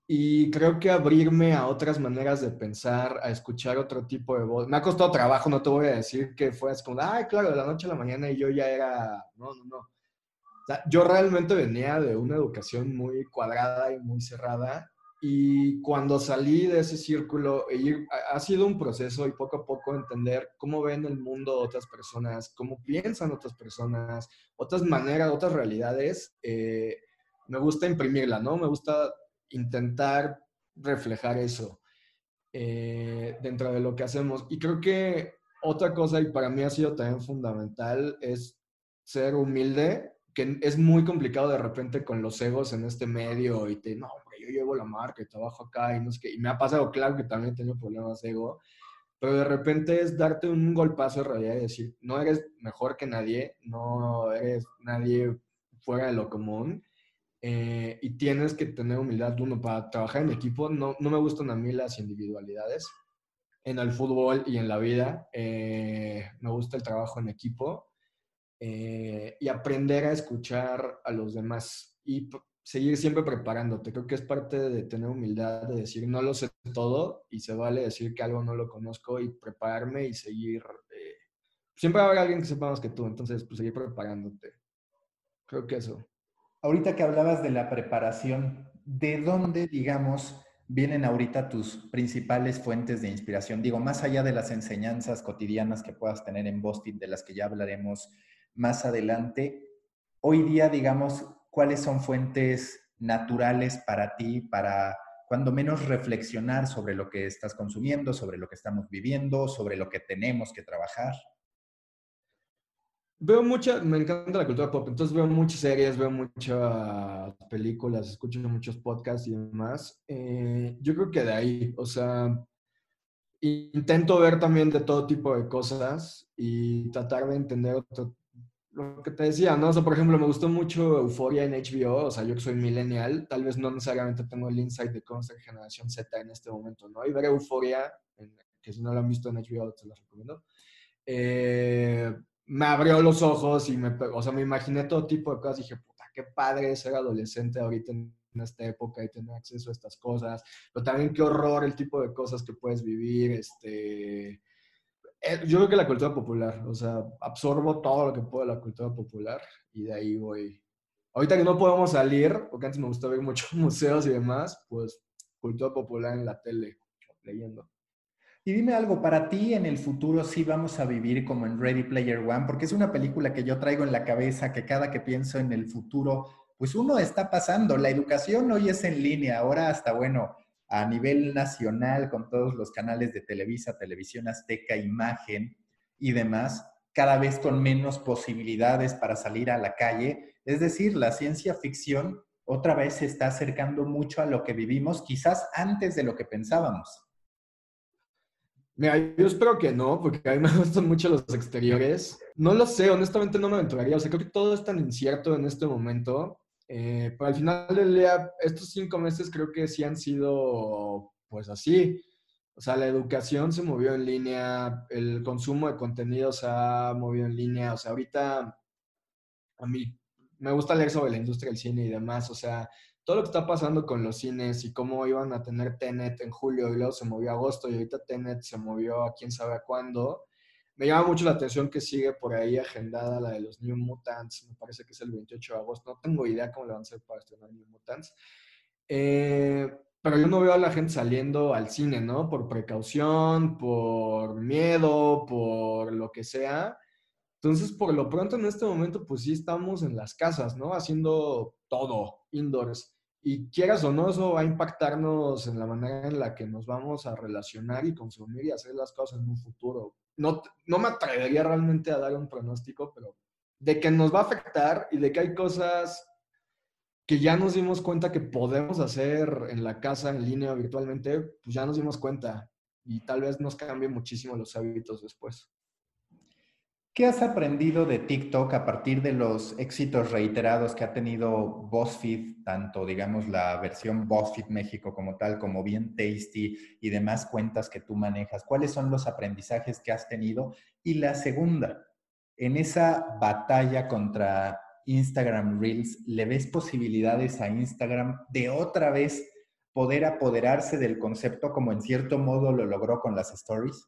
Y creo que abrirme a otras maneras de pensar, a escuchar otro tipo de voz. Me ha costado trabajo, no te voy a decir que fue así como, ay, claro, de la noche a la mañana y yo ya era. No, no, no. O sea, yo realmente venía de una educación muy cuadrada y muy cerrada y cuando salí de ese círculo, ha sido un proceso y poco a poco entender cómo ven el mundo otras personas, cómo piensan otras personas, otras maneras, otras realidades. Eh, me gusta imprimirla, ¿no? Me gusta intentar reflejar eso eh, dentro de lo que hacemos. Y creo que otra cosa, y para mí ha sido también fundamental, es ser humilde, que es muy complicado de repente con los egos en este medio y te, no, llevo la marca y trabajo acá y no sé qué. Y me ha pasado, claro, que también he tenido problemas de ego, pero de repente es darte un golpazo de realidad y decir, no eres mejor que nadie, no eres nadie fuera de lo común. Eh, y tienes que tener humildad, uno, para trabajar en equipo. No, no me gustan a mí las individualidades en el fútbol y en la vida. Eh, me gusta el trabajo en equipo eh, y aprender a escuchar a los demás seguir siempre preparándote. Creo que es parte de tener humildad, de decir no lo sé todo y se vale decir que algo no lo conozco y prepararme y seguir. siempre va a haber alguien que sepa más que tú, entonces pues seguir preparándote. Creo que eso. Ahorita que hablabas de la preparación, ¿de dónde, digamos, vienen ahorita tus principales fuentes de inspiración? Digo, más allá de las enseñanzas cotidianas que puedas tener en Boston, de las que ya hablaremos más adelante, hoy día, digamos, ¿cuáles son fuentes naturales para ti, para cuando menos reflexionar sobre lo que estás consumiendo, sobre lo que estamos viviendo, sobre lo que tenemos que trabajar? Veo mucha, me encanta la cultura pop, entonces veo muchas series, veo muchas películas, escucho muchos podcasts y demás. Eh, yo creo que de ahí, o sea, intento ver también de todo tipo de cosas y tratar de entender lo que te decía, ¿no? O sea, por ejemplo, me gustó mucho Euforia en HBO, o sea, yo que soy millennial, tal vez no necesariamente tengo el insight de cómo ser generación Z en este momento, ¿no? Y ver Euforia, que si no lo han visto en HBO, te lo recomiendo. Eh, me abrió los ojos y me, o sea, me imaginé todo tipo de cosas. Dije, puta, qué padre ser adolescente ahorita en esta época y tener acceso a estas cosas. Pero también qué horror el tipo de cosas que puedes vivir. Este, yo creo que la cultura popular, o sea, absorbo todo lo que puedo de la cultura popular y de ahí voy. Ahorita que no podemos salir, porque antes me gustaba ver muchos museos y demás, pues cultura popular en la tele, leyendo. Y dime algo, para ti en el futuro sí vamos a vivir como en Ready Player One, porque es una película que yo traigo en la cabeza, que cada que pienso en el futuro, pues uno está pasando. La educación hoy es en línea, ahora hasta, bueno, a nivel nacional, con todos los canales de Televisa, Televisión Azteca, Imagen y demás, cada vez con menos posibilidades para salir a la calle. Es decir, la ciencia ficción otra vez se está acercando mucho a lo que vivimos, quizás antes de lo que pensábamos. Mira, yo espero que no, porque a mí me gustan mucho los exteriores. No lo sé, honestamente no me aventuraría. O sea, creo que todo es tan incierto en este momento. Eh, pero al final del día, estos cinco meses creo que sí han sido, pues así. O sea, la educación se movió en línea, el consumo de contenido se ha movido en línea. O sea, ahorita a mí me gusta leer sobre la industria del cine y demás. O sea, todo lo que está pasando con los cines y cómo iban a tener Tenet en julio y luego se movió a agosto y ahorita Tenet se movió a quién sabe a cuándo. Me llama mucho la atención que sigue por ahí agendada la de los New Mutants, me parece que es el 28 de agosto, no tengo idea cómo le van a hacer para estrenar New Mutants. Eh, pero yo no veo a la gente saliendo al cine, ¿no? Por precaución, por miedo, por lo que sea. Entonces, por lo pronto en este momento, pues sí estamos en las casas, ¿no? Haciendo todo, indoors. Y quieras o no, eso va a impactarnos en la manera en la que nos vamos a relacionar y consumir y hacer las cosas en un futuro. No, no me atrevería realmente a dar un pronóstico, pero de que nos va a afectar y de que hay cosas que ya nos dimos cuenta que podemos hacer en la casa, en línea, virtualmente, pues ya nos dimos cuenta y tal vez nos cambie muchísimo los hábitos después. ¿Qué has aprendido de TikTok a partir de los éxitos reiterados que ha tenido BuzzFeed, tanto digamos la versión BuzzFeed México como tal, como bien Tasty y demás cuentas que tú manejas? ¿Cuáles son los aprendizajes que has tenido? Y la segunda, en esa batalla contra Instagram Reels, ¿le ves posibilidades a Instagram de otra vez poder apoderarse del concepto como en cierto modo lo logró con las stories?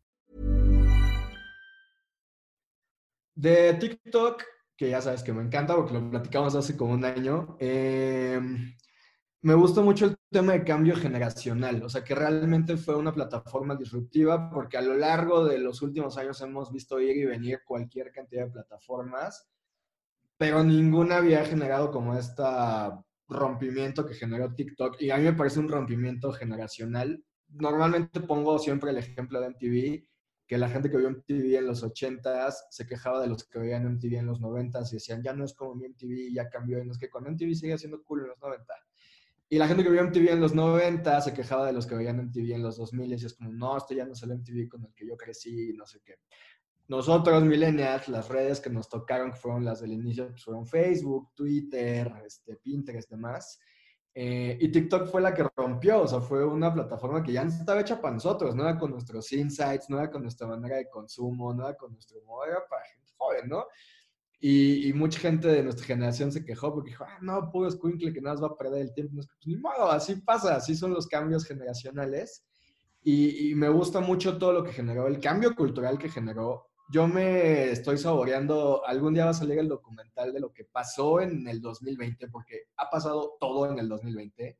De TikTok, que ya sabes que me encanta porque lo platicamos hace como un año, eh, me gustó mucho el tema de cambio generacional, o sea, que realmente fue una plataforma disruptiva porque a lo largo de los últimos años hemos visto ir y venir cualquier cantidad de plataformas, pero ninguna había generado como este rompimiento que generó TikTok y a mí me parece un rompimiento generacional. Normalmente pongo siempre el ejemplo de MTV, que la gente que vio MTV en los 80s se quejaba de los que veían MTV en los 90s y decían, ya no es como mi MTV, ya cambió, y no es que con MTV sigue siendo cool en los 90 y la gente que vio MTV en los 90 se quejaba de los que veían MTV en los 2000 y es como, no, esto ya no es el MTV con el que yo crecí y no sé qué. Nosotros, millennials, las redes que nos tocaron, que fueron las del inicio, pues fueron Facebook, Twitter, este, Pinterest, demás. Eh, y TikTok fue la que rompió, o sea, fue una plataforma que ya estaba hecha para nosotros, no era con nuestros insights, no era con nuestra manera de consumo, no era con nuestro humor, era para gente joven, ¿no? Y, mucha gente de nuestra generación se quejó porque dijo, ah, no, puro escuincle que nada más va a perder el tiempo. Pues, ni modo, así pasa, así son los cambios generacionales. Y, me gusta mucho todo lo que generó, el cambio cultural que generó. Yo me estoy saboreando, algún día va a salir el documental de lo que pasó en el 2020, porque ha pasado todo en el 2020.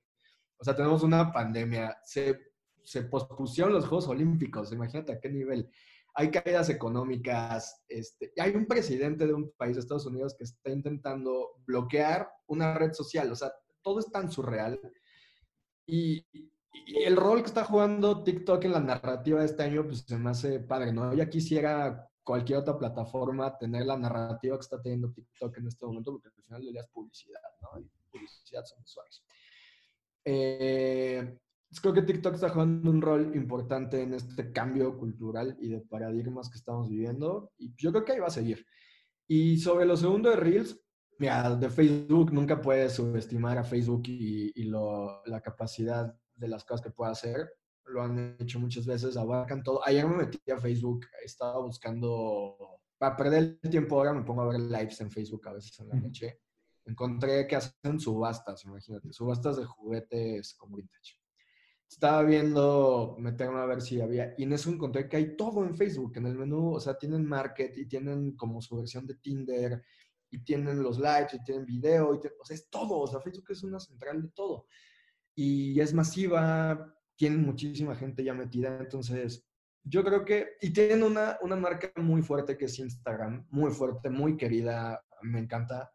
O sea, tenemos una pandemia, se, se pospusieron los Juegos Olímpicos, imagínate a qué nivel hay caídas económicas, este, hay un presidente de un país, Estados Unidos, que está intentando bloquear una red social, o sea, todo es tan surreal. Y, el rol que está jugando TikTok en la narrativa de este año, pues se me hace padre, ¿no? Ya quisiera cualquier otra plataforma tener la narrativa que está teniendo TikTok en este momento, porque al final le das publicidad, ¿no? Y publicidad son usuarios. Eh, creo que TikTok está jugando un rol importante en este cambio cultural y de paradigmas que estamos viviendo y yo creo que ahí va a seguir. Y sobre lo segundo de Reels, mira, de Facebook nunca puedes subestimar a Facebook y, la capacidad de las cosas que puede hacer. Lo han hecho muchas veces, abarcan todo. Ayer me metí a Facebook, estaba buscando, para perder el tiempo ahora me pongo a ver lives en Facebook a veces en la noche. Encontré que hacen subastas, imagínate, subastas de juguetes como vintage estaba viendo, meterme a ver si había, y en eso encontré que hay todo en Facebook, en el menú, o sea, tienen Market y tienen como su versión de Tinder, y tienen los likes, y tienen video, y o sea, es todo, o sea, Facebook es una central de todo. Y es masiva, tienen muchísima gente ya metida, entonces yo creo que, y tienen una, una marca muy fuerte que es Instagram, muy fuerte, muy querida, me encanta,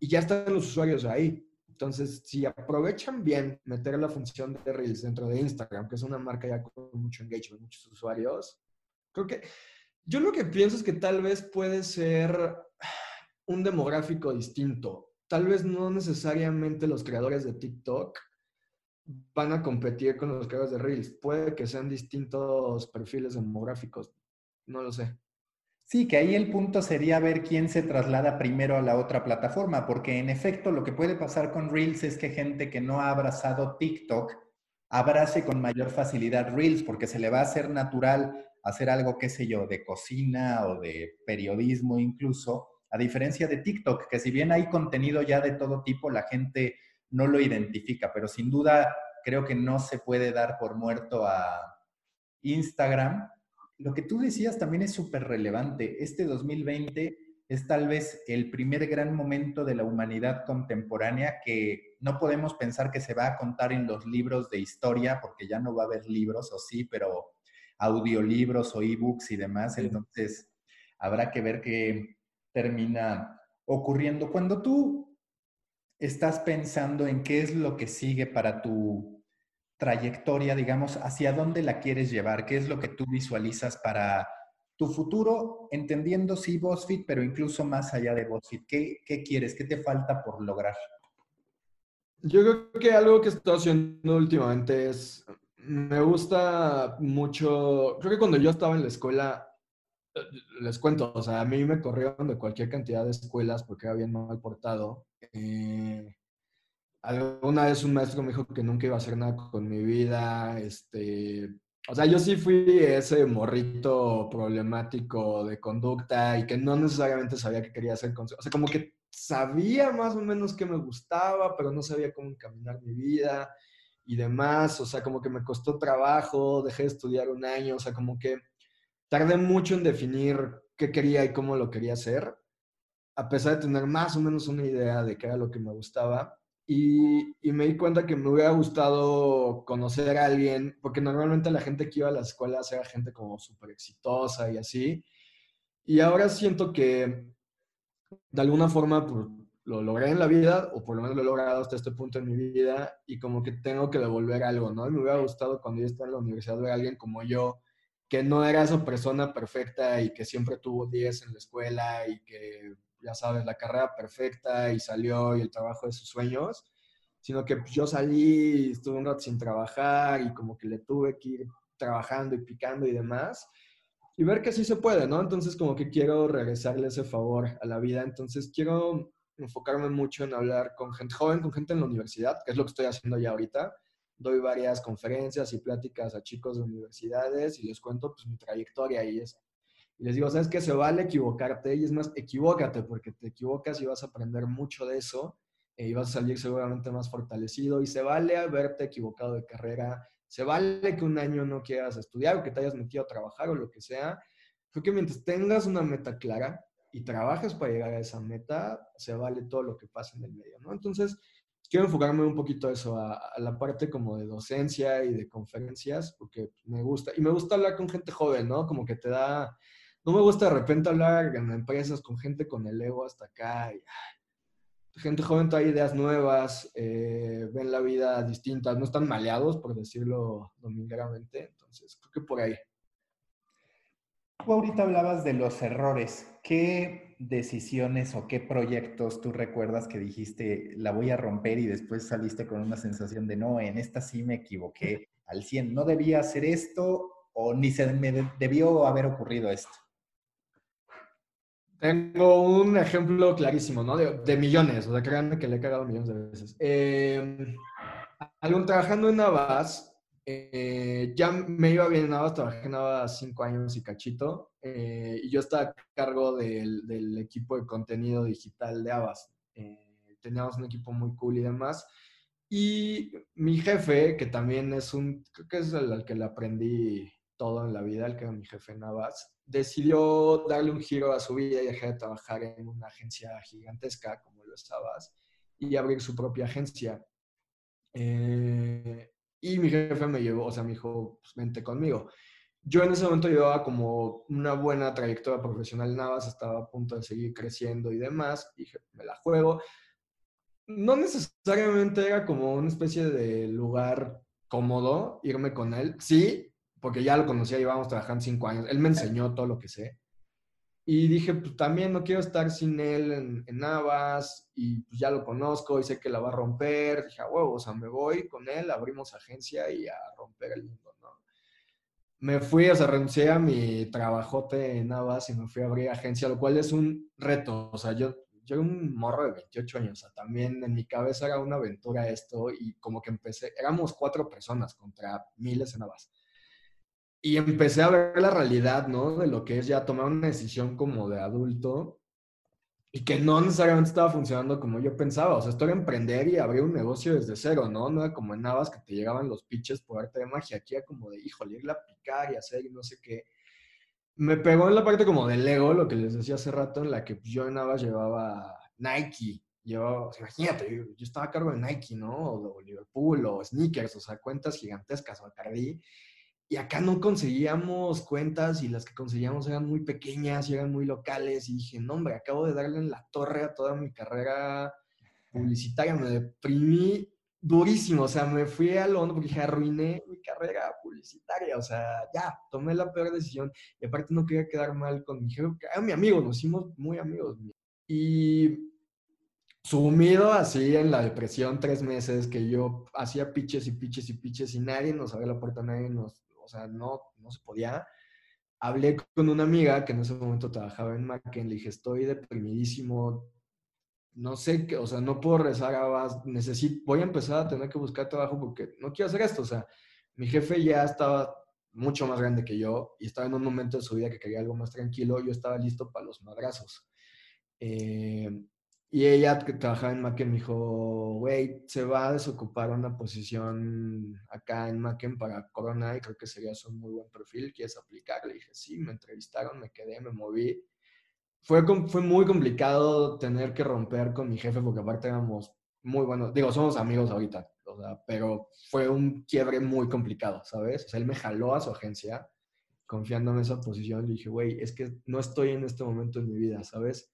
y ya están los usuarios ahí. Entonces, si aprovechan bien meter la función de Reels dentro de Instagram, que es una marca ya con mucho engagement, muchos usuarios, creo que yo lo que pienso es que tal vez puede ser un demográfico distinto. Tal vez no necesariamente los creadores de TikTok van a competir con los creadores de Reels. Puede que sean distintos perfiles demográficos. No lo sé. Sí, que ahí el punto sería ver quién se traslada primero a la otra plataforma, porque en efecto lo que puede pasar con Reels es que gente que no ha abrazado TikTok abrace con mayor facilidad Reels, porque se le va a hacer natural hacer algo, qué sé yo, de cocina o de periodismo incluso, a diferencia de TikTok, que si bien hay contenido ya de todo tipo, la gente no lo identifica, pero sin duda creo que no se puede dar por muerto a Instagram lo que tú decías también es súper relevante. Este 2020 es tal vez el primer gran momento de la humanidad contemporánea que no podemos pensar que se va a contar en los libros de historia, porque ya no va a haber libros, o sí, pero audiolibros o ebooks y demás. Entonces, habrá que ver qué termina ocurriendo. Cuando tú estás pensando en qué es lo que sigue para tu trayectoria, digamos, hacia dónde la quieres llevar, qué es lo que tú visualizas para tu futuro, entendiendo sí BuzzFeed, pero incluso más allá de BuzzFeed. ¿Qué, qué quieres? ¿Qué te falta por lograr? Yo creo que algo que estoy haciendo últimamente es, me gusta mucho, creo que cuando yo estaba en la escuela, eh, les cuento, o sea, a mí me corrieron de cualquier cantidad de escuelas porque era bien mal portado. Eh, alguna vez un maestro me dijo que nunca iba a hacer nada con mi vida, este, o sea, yo sí fui ese morrito problemático de conducta y que no necesariamente sabía qué quería hacer con... O sea, como que sabía más o menos qué me gustaba, pero no sabía cómo encaminar mi vida y demás. O sea, como que me costó trabajo, dejé de estudiar un año, o sea, como que tardé mucho en definir qué quería y cómo lo quería hacer, a pesar de tener más o menos una idea de qué era lo que me gustaba. y, y, me di cuenta que me hubiera gustado conocer a alguien, porque normalmente la gente que iba a la escuela era gente como súper exitosa y así. Y ahora siento que de alguna forma pues, lo logré en la vida, o por lo menos lo he logrado hasta este punto en mi vida, y como que tengo que devolver algo, ¿no? me hubiera gustado cuando yo estaba en la universidad ver a alguien como yo, que no era esa persona perfecta y que siempre tuvo 10 en la escuela y que ya sabes, la carrera perfecta y salió y el trabajo de sus sueños, sino que yo salí, estuve un rato sin trabajar y como que le tuve que ir trabajando y picando y demás, y ver que sí se puede, ¿no? Entonces como que quiero regresarle ese favor a la vida, entonces quiero enfocarme mucho en hablar con gente joven, con gente en la universidad, que es lo que estoy haciendo ya ahorita. Doy varias conferencias y pláticas a chicos de universidades y les cuento pues mi trayectoria y es y les digo, ¿sabes qué? Se vale equivocarte y es más, equivócate porque te equivocas y vas a aprender mucho de eso eh, y vas a salir seguramente más fortalecido y se vale haberte equivocado de carrera, se vale que un año no quieras estudiar o que te hayas metido a trabajar o lo que sea. Creo que mientras tengas una meta clara y trabajes para llegar a esa meta, se vale todo lo que pasa en el medio, ¿no? Entonces, quiero enfocarme un poquito a eso, a, a, la parte como de docencia y de conferencias, porque me gusta, y me gusta hablar con gente joven, ¿no? Como que te da, no me gusta de repente hablar en empresas con gente con el ego hasta acá. Gente joven trae ideas nuevas, eh, ven la vida distinta, no están maleados, por decirlo domingueramente. Entonces, creo que por ahí. Tú ahorita hablabas de los errores. ¿Qué decisiones o qué proyectos tú recuerdas que dijiste, la voy a romper y después saliste con una sensación de, no, en esta sí me equivoqué al 100, no debía hacer esto o ni se me debió haber ocurrido esto? Tengo un ejemplo clarísimo, ¿no? De, millones, o sea, créanme que le he cagado millones de veces. Eh, trabajando en Navas, eh, ya me iba bien en Navas, trabajé en Navas cinco años y cachito, eh, y yo estaba a cargo del, del, equipo de contenido digital de Avas. Eh, teníamos un equipo muy cool y demás. Y mi jefe, que también es un, creo que es el al que le aprendí todo en la vida, el que era mi jefe Navas, decidió darle un giro a su vida y dejar de trabajar en una agencia gigantesca como lo estabas y abrir su propia agencia. Eh, y mi jefe me llevó, o sea, me dijo, pues vente conmigo. Yo en ese momento llevaba como una buena trayectoria profesional Navas, estaba a punto de seguir creciendo y demás, dije, me la juego. No necesariamente era como una especie de lugar cómodo irme con él. Sí, porque ya lo conocía, llevábamos trabajando cinco años, él me enseñó todo lo que sé. Y dije, pues también no quiero estar sin él en, en Navas y pues ya lo conozco y sé que la va a romper. Dije, huevo, o sea, me voy con él, abrimos agencia y a romper el mundo, ¿no? Me fui, o sea, renuncié a mi trabajote en Navas y me fui a abrir agencia, lo cual es un reto. O sea, yo, yo era un morro de 28 años, o sea, también en mi cabeza era una aventura esto y como que empecé, éramos cuatro personas contra miles en Navas y empecé a ver la realidad, ¿no? De lo que es ya tomar una decisión como de adulto y que no necesariamente estaba funcionando como yo pensaba. O sea, esto era emprender y abrir un negocio desde cero, ¿no? No era como en Navas que te llegaban los pitches por arte de magia. Aquí era como de, híjole, irle a picar y hacer y no sé qué. Me pegó en la parte como del ego, lo que les decía hace rato, en la que yo en Navas llevaba Nike. Llevaba, o sea, imagínate, yo, yo, estaba a cargo de Nike, ¿no? O, o Liverpool, o Sneakers, o sea, cuentas gigantescas, o Bacardi y acá no conseguíamos cuentas y las que conseguíamos eran muy pequeñas y eran muy locales. Y dije, no, hombre, acabo de darle en la torre a toda mi carrera publicitaria. Me deprimí durísimo. O sea, me fui a Londres porque dije, arruiné mi carrera publicitaria. O sea, ya, tomé la peor decisión. Y aparte no quería quedar mal con mi jefe, era mi amigo, nos hicimos muy amigos. Y sumido así en la depresión tres meses, que yo hacía pitches y pitches y pitches y nadie nos abría la puerta, nadie nos sea, no, no se podía. Hablé con una amiga que en ese momento trabajaba en Macken, le dije, estoy deprimidísimo, no sé qué, o sea, no puedo rezar a necesito, voy a empezar a tener que buscar trabajo porque no quiero hacer esto, o sea, mi jefe ya estaba mucho más grande que yo y estaba en un momento de su vida que quería algo más tranquilo, yo estaba listo para los madrazos. Eh, y ella que trabajaba en Macken me dijo, güey, se va a desocupar una posición acá en Macken para Corona y creo que sería un muy buen perfil, ¿quieres aplicar? Le dije, sí, me entrevistaron, me quedé, me moví. Fue, fue muy complicado tener que romper con mi jefe porque aparte éramos muy bueno. Digo, somos amigos ahorita, o sea, pero fue un quiebre muy complicado, ¿sabes? O sea, él me jaló a su agencia confiándome en esa posición. Le dije, güey, es que no estoy en este momento en mi vida, ¿sabes?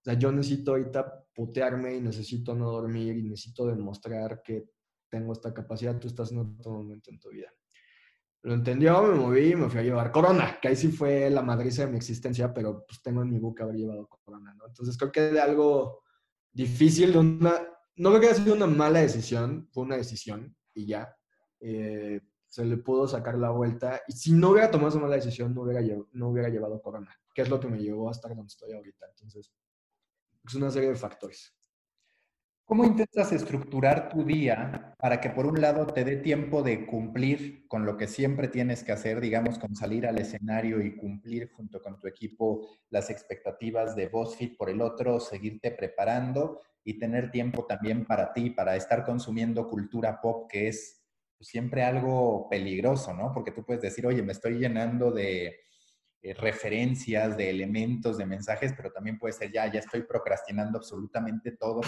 O sea, yo necesito ahorita putearme y necesito no dormir y necesito demostrar que tengo esta capacidad. Tú estás en otro momento en tu vida. Lo entendió, me moví y me fui a llevar Corona, que ahí sí fue la madriza de mi existencia, pero pues tengo en mi boca haber llevado Corona, ¿no? Entonces creo que de algo difícil, de una, no creo que haya sido una mala decisión, fue una decisión y ya. Eh, se le pudo sacar la vuelta. Y si no hubiera tomado esa mala decisión, no hubiera, no hubiera llevado Corona, que es lo que me llevó a estar donde estoy ahorita. Entonces, es una serie de factores. ¿Cómo intentas estructurar tu día para que por un lado te dé tiempo de cumplir con lo que siempre tienes que hacer, digamos, con salir al escenario y cumplir junto con tu equipo las expectativas de BuzzFeed, por el otro, seguirte preparando y tener tiempo también para ti, para estar consumiendo cultura pop, que es siempre algo peligroso, ¿no? Porque tú puedes decir, oye, me estoy llenando de eh, referencias, de elementos, de mensajes, pero también puede ser, ya, ya estoy procrastinando absolutamente todo.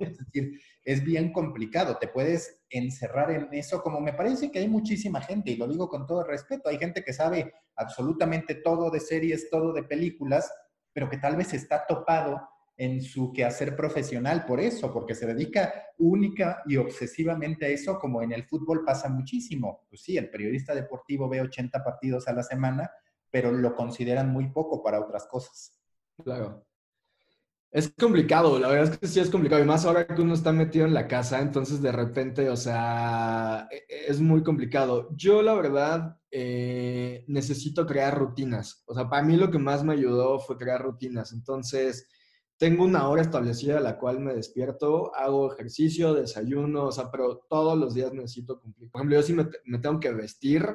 es decir, es bien complicado. Te puedes encerrar en eso, como me parece que hay muchísima gente, y lo digo con todo respeto, hay gente que sabe absolutamente todo de series, todo de películas, pero que tal vez está topado en su quehacer profesional por eso, porque se dedica única y obsesivamente a eso, como en el fútbol pasa muchísimo. Pues sí, el periodista deportivo ve 80 partidos a la semana, pero lo consideran muy poco para otras cosas. Claro. Es complicado, la verdad es que sí es complicado, y más ahora que uno está metido en la casa, entonces de repente, o sea, e, e, es muy complicado. Yo la verdad eh, necesito crear rutinas, o sea, para mí lo que más me ayudó fue crear rutinas, entonces tengo una hora establecida a la cual me despierto, hago ejercicio, desayuno, o sea, pero todos los días necesito cumplir. Por ejemplo, yo sí me, me tengo que vestir,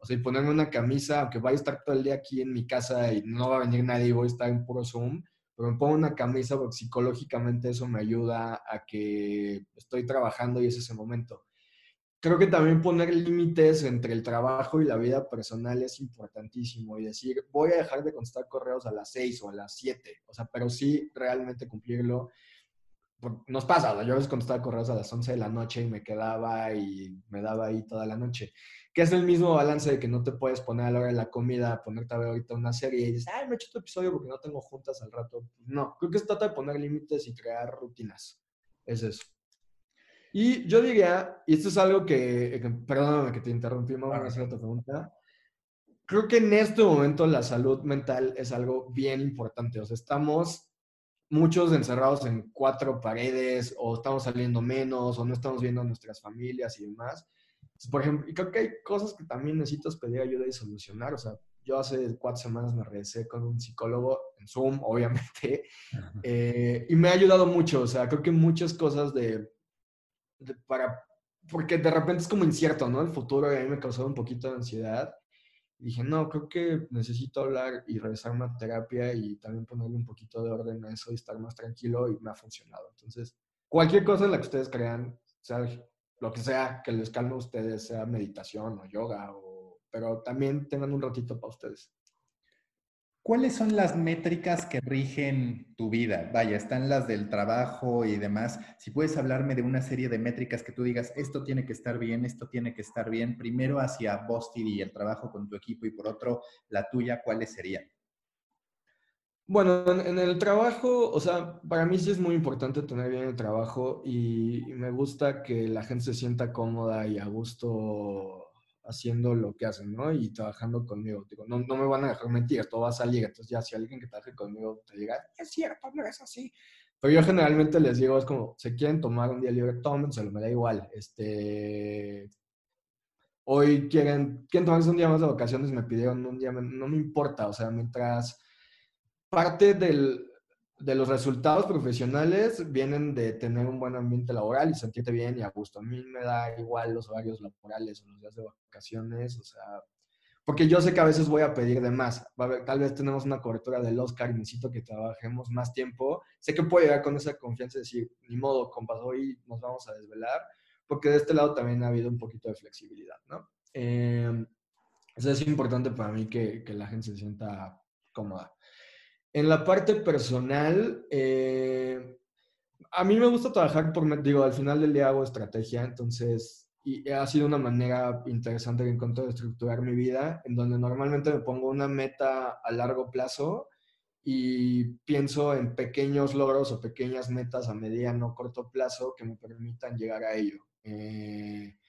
o sea, y ponerme una camisa, aunque vaya a estar todo el día aquí en mi casa y no va a venir nadie y voy a estar en puro Zoom, pero me pongo una camisa porque psicológicamente eso me ayuda a que estoy trabajando y es ese momento. Creo que también poner límites entre el trabajo y la vida personal es importantísimo y decir, voy a dejar de contestar correos a las 6 o a las 7, o sea, pero sí realmente cumplirlo. Nos pasa, yo a veces contestaba correos a las 11 de la noche y me quedaba y me daba ahí toda la noche que es el mismo balance de que no te puedes poner a la hora de la comida, ponerte a ver ahorita una serie y dices, ay, me he hecho este episodio porque no tengo juntas al rato. No, creo que se trata de poner límites y crear rutinas. Es eso. Y yo diría, y esto es algo que, perdóname que te interrumpí, me voy a hacer otra pregunta. Creo que en este momento la salud mental es algo bien importante. O sea, estamos muchos encerrados en cuatro paredes o estamos saliendo menos o no estamos viendo a nuestras familias y demás. Por ejemplo, y creo que hay cosas que también necesitas pedir ayuda y solucionar. O sea, yo hace cuatro semanas me regresé con un psicólogo en Zoom, obviamente, eh, y me ha ayudado mucho. O sea, creo que muchas cosas de, para, porque de repente es como incierto, ¿no? El futuro y a mí me causó un poquito de ansiedad. Y dije, no, creo que necesito hablar y regresarme a terapia y también ponerle un poquito de orden a eso y estar más tranquilo y me ha funcionado. Entonces, cualquier cosa en la que ustedes crean, sea lo que sea que les calme a ustedes, sea meditación o yoga, o, pero también tengan un ratito para ustedes. ¿Cuáles son las métricas que rigen tu vida? Vaya, están las del trabajo y demás. Si puedes hablarme de una serie de métricas que tú digas, esto tiene que estar bien, esto tiene que estar bien, primero hacia Boston y el trabajo con tu equipo y por otro la tuya, ¿cuáles serían? Bueno, en, el trabajo, o sea, para mí sí es muy importante tener bien el trabajo y, me gusta que la gente se sienta cómoda y a gusto haciendo lo que hacen, ¿no? Y trabajando conmigo. Digo, no, no me van a dejar mentir, todo va a salir. Entonces ya si alguien que trabaje conmigo te diga, es cierto, no es así. Pero yo generalmente les digo, es como, se quieren tomar un día libre, tómenselo, me da igual. Este, hoy quieren, quieren tomarse un día más de vacaciones, me pidieron un día, no me importa, o sea, mientras parte de los resultados profesionales vienen de tener un buen ambiente laboral y sentirte bien y a gusto. A mí me da igual los horarios laborales o los días de vacaciones, o sea, porque yo sé que a veces voy a pedir de más. Tal vez tenemos una cobertura del Oscar y necesito que trabajemos más tiempo. Sé que puedo llegar con esa confianza y decir, ni modo, compas, hoy nos vamos a desvelar, porque de este lado también ha habido un poquito de flexibilidad, ¿no? Eh, eso es importante para mí que, que la gente se sienta cómoda. En la parte personal, eh, A mí me gusta trabajar por, digo, al final del día hago estrategia, entonces, y ha sido una manera interesante que encontré de estructurar mi vida, en donde normalmente me pongo una meta a largo plazo y pienso en pequeños logros o pequeñas metas a mediano o corto plazo que me permitan llegar a ello. Eh,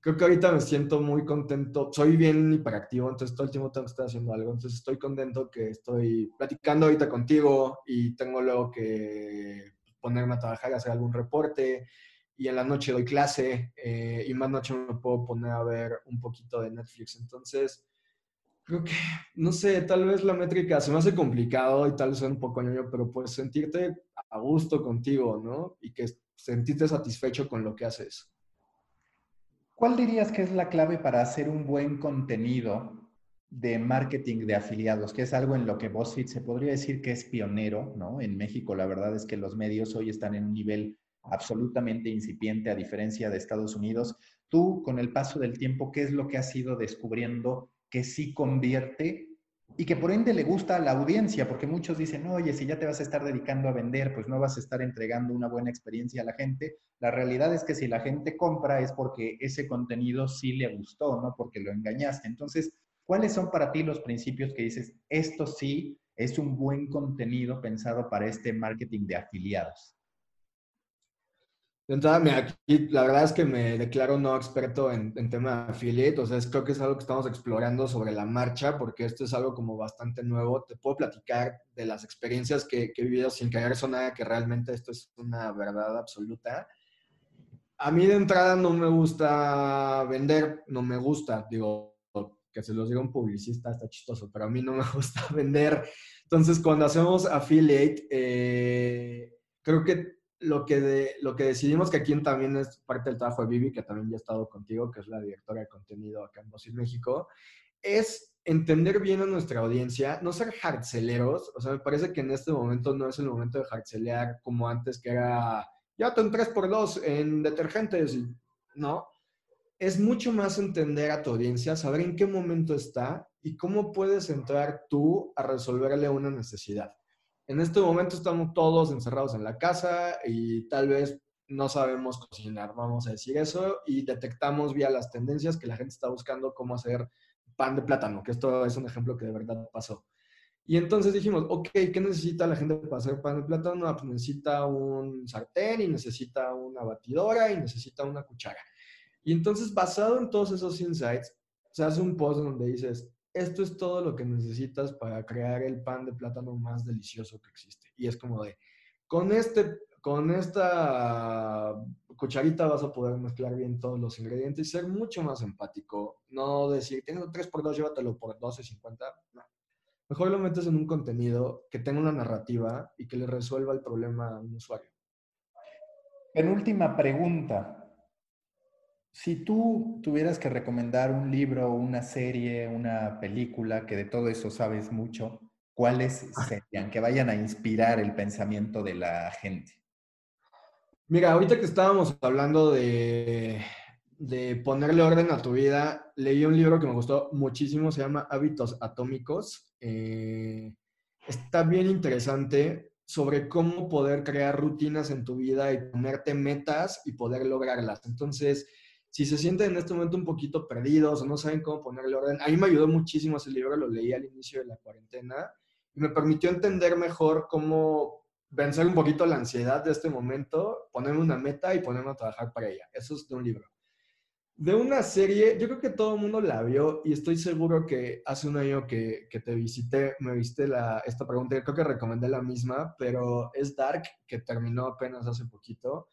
creo que ahorita me siento muy contento. Soy bien hiperactivo, entonces todo el tiempo tengo que estar haciendo algo. Entonces estoy contento que estoy platicando ahorita contigo y tengo luego que ponerme a trabajar, hacer algún reporte. Y en la noche doy clase eh, y más noche me puedo poner a ver un poquito de Netflix. Entonces, creo que, no sé, tal vez la métrica se me hace complicado y tal vez sea un poco ñoño, pero pues sentirte a gusto contigo, ¿no? Y que sentirte satisfecho con lo que haces. ¿Cuál dirías que es la clave para hacer un buen contenido de marketing de afiliados? Que es algo en lo que BuzzFeed se podría decir que es pionero, ¿no? En México la verdad es que los medios hoy están en un nivel absolutamente incipiente a diferencia de Estados Unidos. Tú, con el paso del tiempo, ¿qué es lo que has ido descubriendo que sí convierte y que por ende le gusta a la audiencia, porque muchos dicen, oye, si ya te vas a estar dedicando a vender, pues no vas a estar entregando una buena experiencia a la gente. La realidad es que si la gente compra es porque ese contenido sí le gustó, no porque lo engañaste. Entonces, ¿cuáles son para ti los principios que dices, esto sí es un buen contenido pensado para este marketing de afiliados? De entrada, aquí la verdad es que me declaro no experto en, en tema de affiliate, o sea, creo que es algo que estamos explorando sobre la marcha, porque esto es algo como bastante nuevo. Te puedo platicar de las experiencias que, he vivido sin caer nada que realmente esto es una verdad absoluta. A mí de entrada no me gusta vender, no me gusta, digo, que se los diga un publicista está chistoso, pero a mí no me gusta vender. Entonces, cuando hacemos affiliate, eh, creo que lo que, de, lo que decidimos, que aquí también es parte del trabajo de Vivi, que también ya ha estado contigo, que es la directora de contenido acá en Bosil México, es entender bien a nuestra audiencia, no ser harceleros. O sea, me parece que en este momento no es el momento de harcelear como antes, que era, ya ten 3x2 en detergentes, ¿no? Es mucho más entender a tu audiencia, saber en qué momento está y cómo puedes entrar tú a resolverle una necesidad en este momento estamos todos encerrados en la casa y tal vez no sabemos cocinar, vamos a decir eso, y detectamos vía las tendencias que la gente está buscando cómo hacer pan de plátano, que esto es un ejemplo que de verdad pasó. Y entonces dijimos, ok, ¿qué necesita la gente para hacer pan de plátano? Ah, pues necesita un sartén y necesita una batidora y necesita una cuchara. Y entonces, basado en todos esos insights, se hace un post donde dices, esto es todo lo que necesitas para crear el pan de plátano más delicioso que existe. Y es como de, con, este, con esta cucharita vas a poder mezclar bien todos los ingredientes y ser mucho más empático. No decir, tengo 3 por 2 llévatelo por 12.50. No. Mejor lo metes en un contenido que tenga una narrativa y que le resuelva el problema a un usuario. Penúltima pregunta. Si tú tuvieras que recomendar un libro, una serie, una película, que de todo eso sabes mucho, ¿cuáles ah. serían? Que vayan a inspirar el pensamiento de la gente. Mira, ahorita que estábamos hablando de, ponerle orden a tu vida, leí un libro que me gustó muchísimo, se llama Hábitos Atómicos. Eh, está bien interesante sobre cómo poder crear rutinas en tu vida y ponerte metas y poder lograrlas. Entonces, si se sienten en este momento un poquito perdidos o no saben cómo ponerle orden, a mí me ayudó muchísimo ese libro, lo leí al inicio de la cuarentena y me permitió entender mejor cómo vencer un poquito la ansiedad de este momento, ponerme una meta y ponerme a trabajar para ella. Eso es de un libro. De una serie, yo creo que todo el mundo la vio y estoy seguro que hace un año que, que te visité, me viste la, esta pregunta, creo que recomendé la misma, pero es Dark, que terminó apenas hace poquito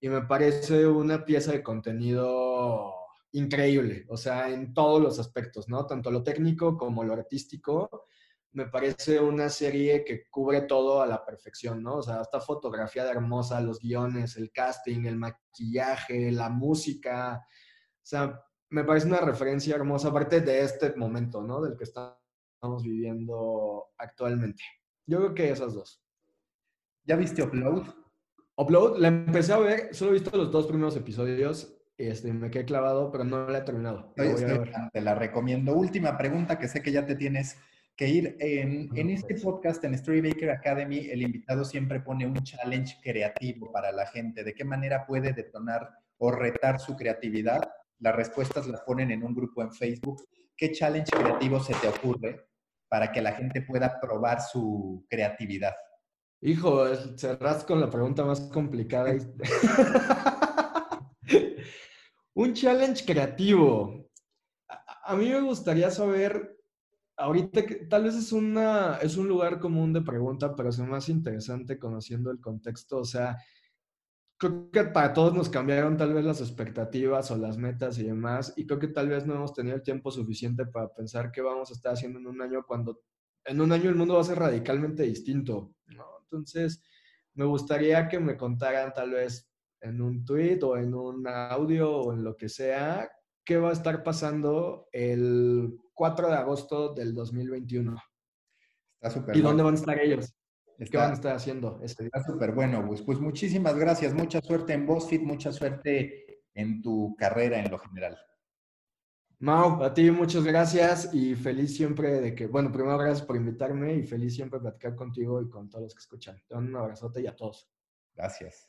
y me parece una pieza de contenido increíble, o sea, en todos los aspectos, ¿no? Tanto lo técnico como lo artístico. Me parece una serie que cubre todo a la perfección, ¿no? O sea, esta fotografía hermosa, los guiones, el casting, el maquillaje, la música. O sea, me parece una referencia hermosa, aparte de este momento, ¿no? Del que estamos viviendo actualmente. Yo creo que esas dos. ¿Ya viste Upload? Upload, la empecé a ver, solo he visto los dos primeros episodios, este, me quedé clavado, pero no la he terminado. te la recomiendo. Última pregunta que sé que ya te tienes Keir, en, en este podcast, en Storybaker Academy, el invitado siempre pone un challenge creativo para la gente. ¿De qué manera puede detonar o retar su creatividad? Las respuestas las ponen en un grupo en Facebook. ¿Qué challenge creativo se te ocurre para que la gente pueda probar su creatividad? Hijo, cerras con la pregunta más complicada. un challenge creativo. A, a mí me gustaría saber ahorita que tal vez es, una, es un lugar común de pregunta, pero es más interesante conociendo el contexto. O sea, creo que para todos nos cambiaron tal vez las expectativas o las metas y demás, y creo que tal vez no hemos tenido el tiempo suficiente para pensar qué vamos a estar haciendo en un año cuando en un año el mundo va a ser radicalmente distinto. ¿no? Entonces, me gustaría que me contaran tal vez en un tweet o en un audio o en lo que sea, qué va a estar pasando el 4 de agosto del 2021. Está súper ¿Y dónde van a estar ellos? ¿Qué van a estar haciendo este Está súper bueno, Gus. Pues muchísimas gracias. Mucha suerte en BuzzFeed, mucha suerte en tu carrera en lo general. Mau, a ti muchas gracias y feliz siempre de que, bueno, primero gracias por invitarme y feliz siempre platicar contigo y con todos los que escuchan. Te mando un abrazote y a todos. Gracias.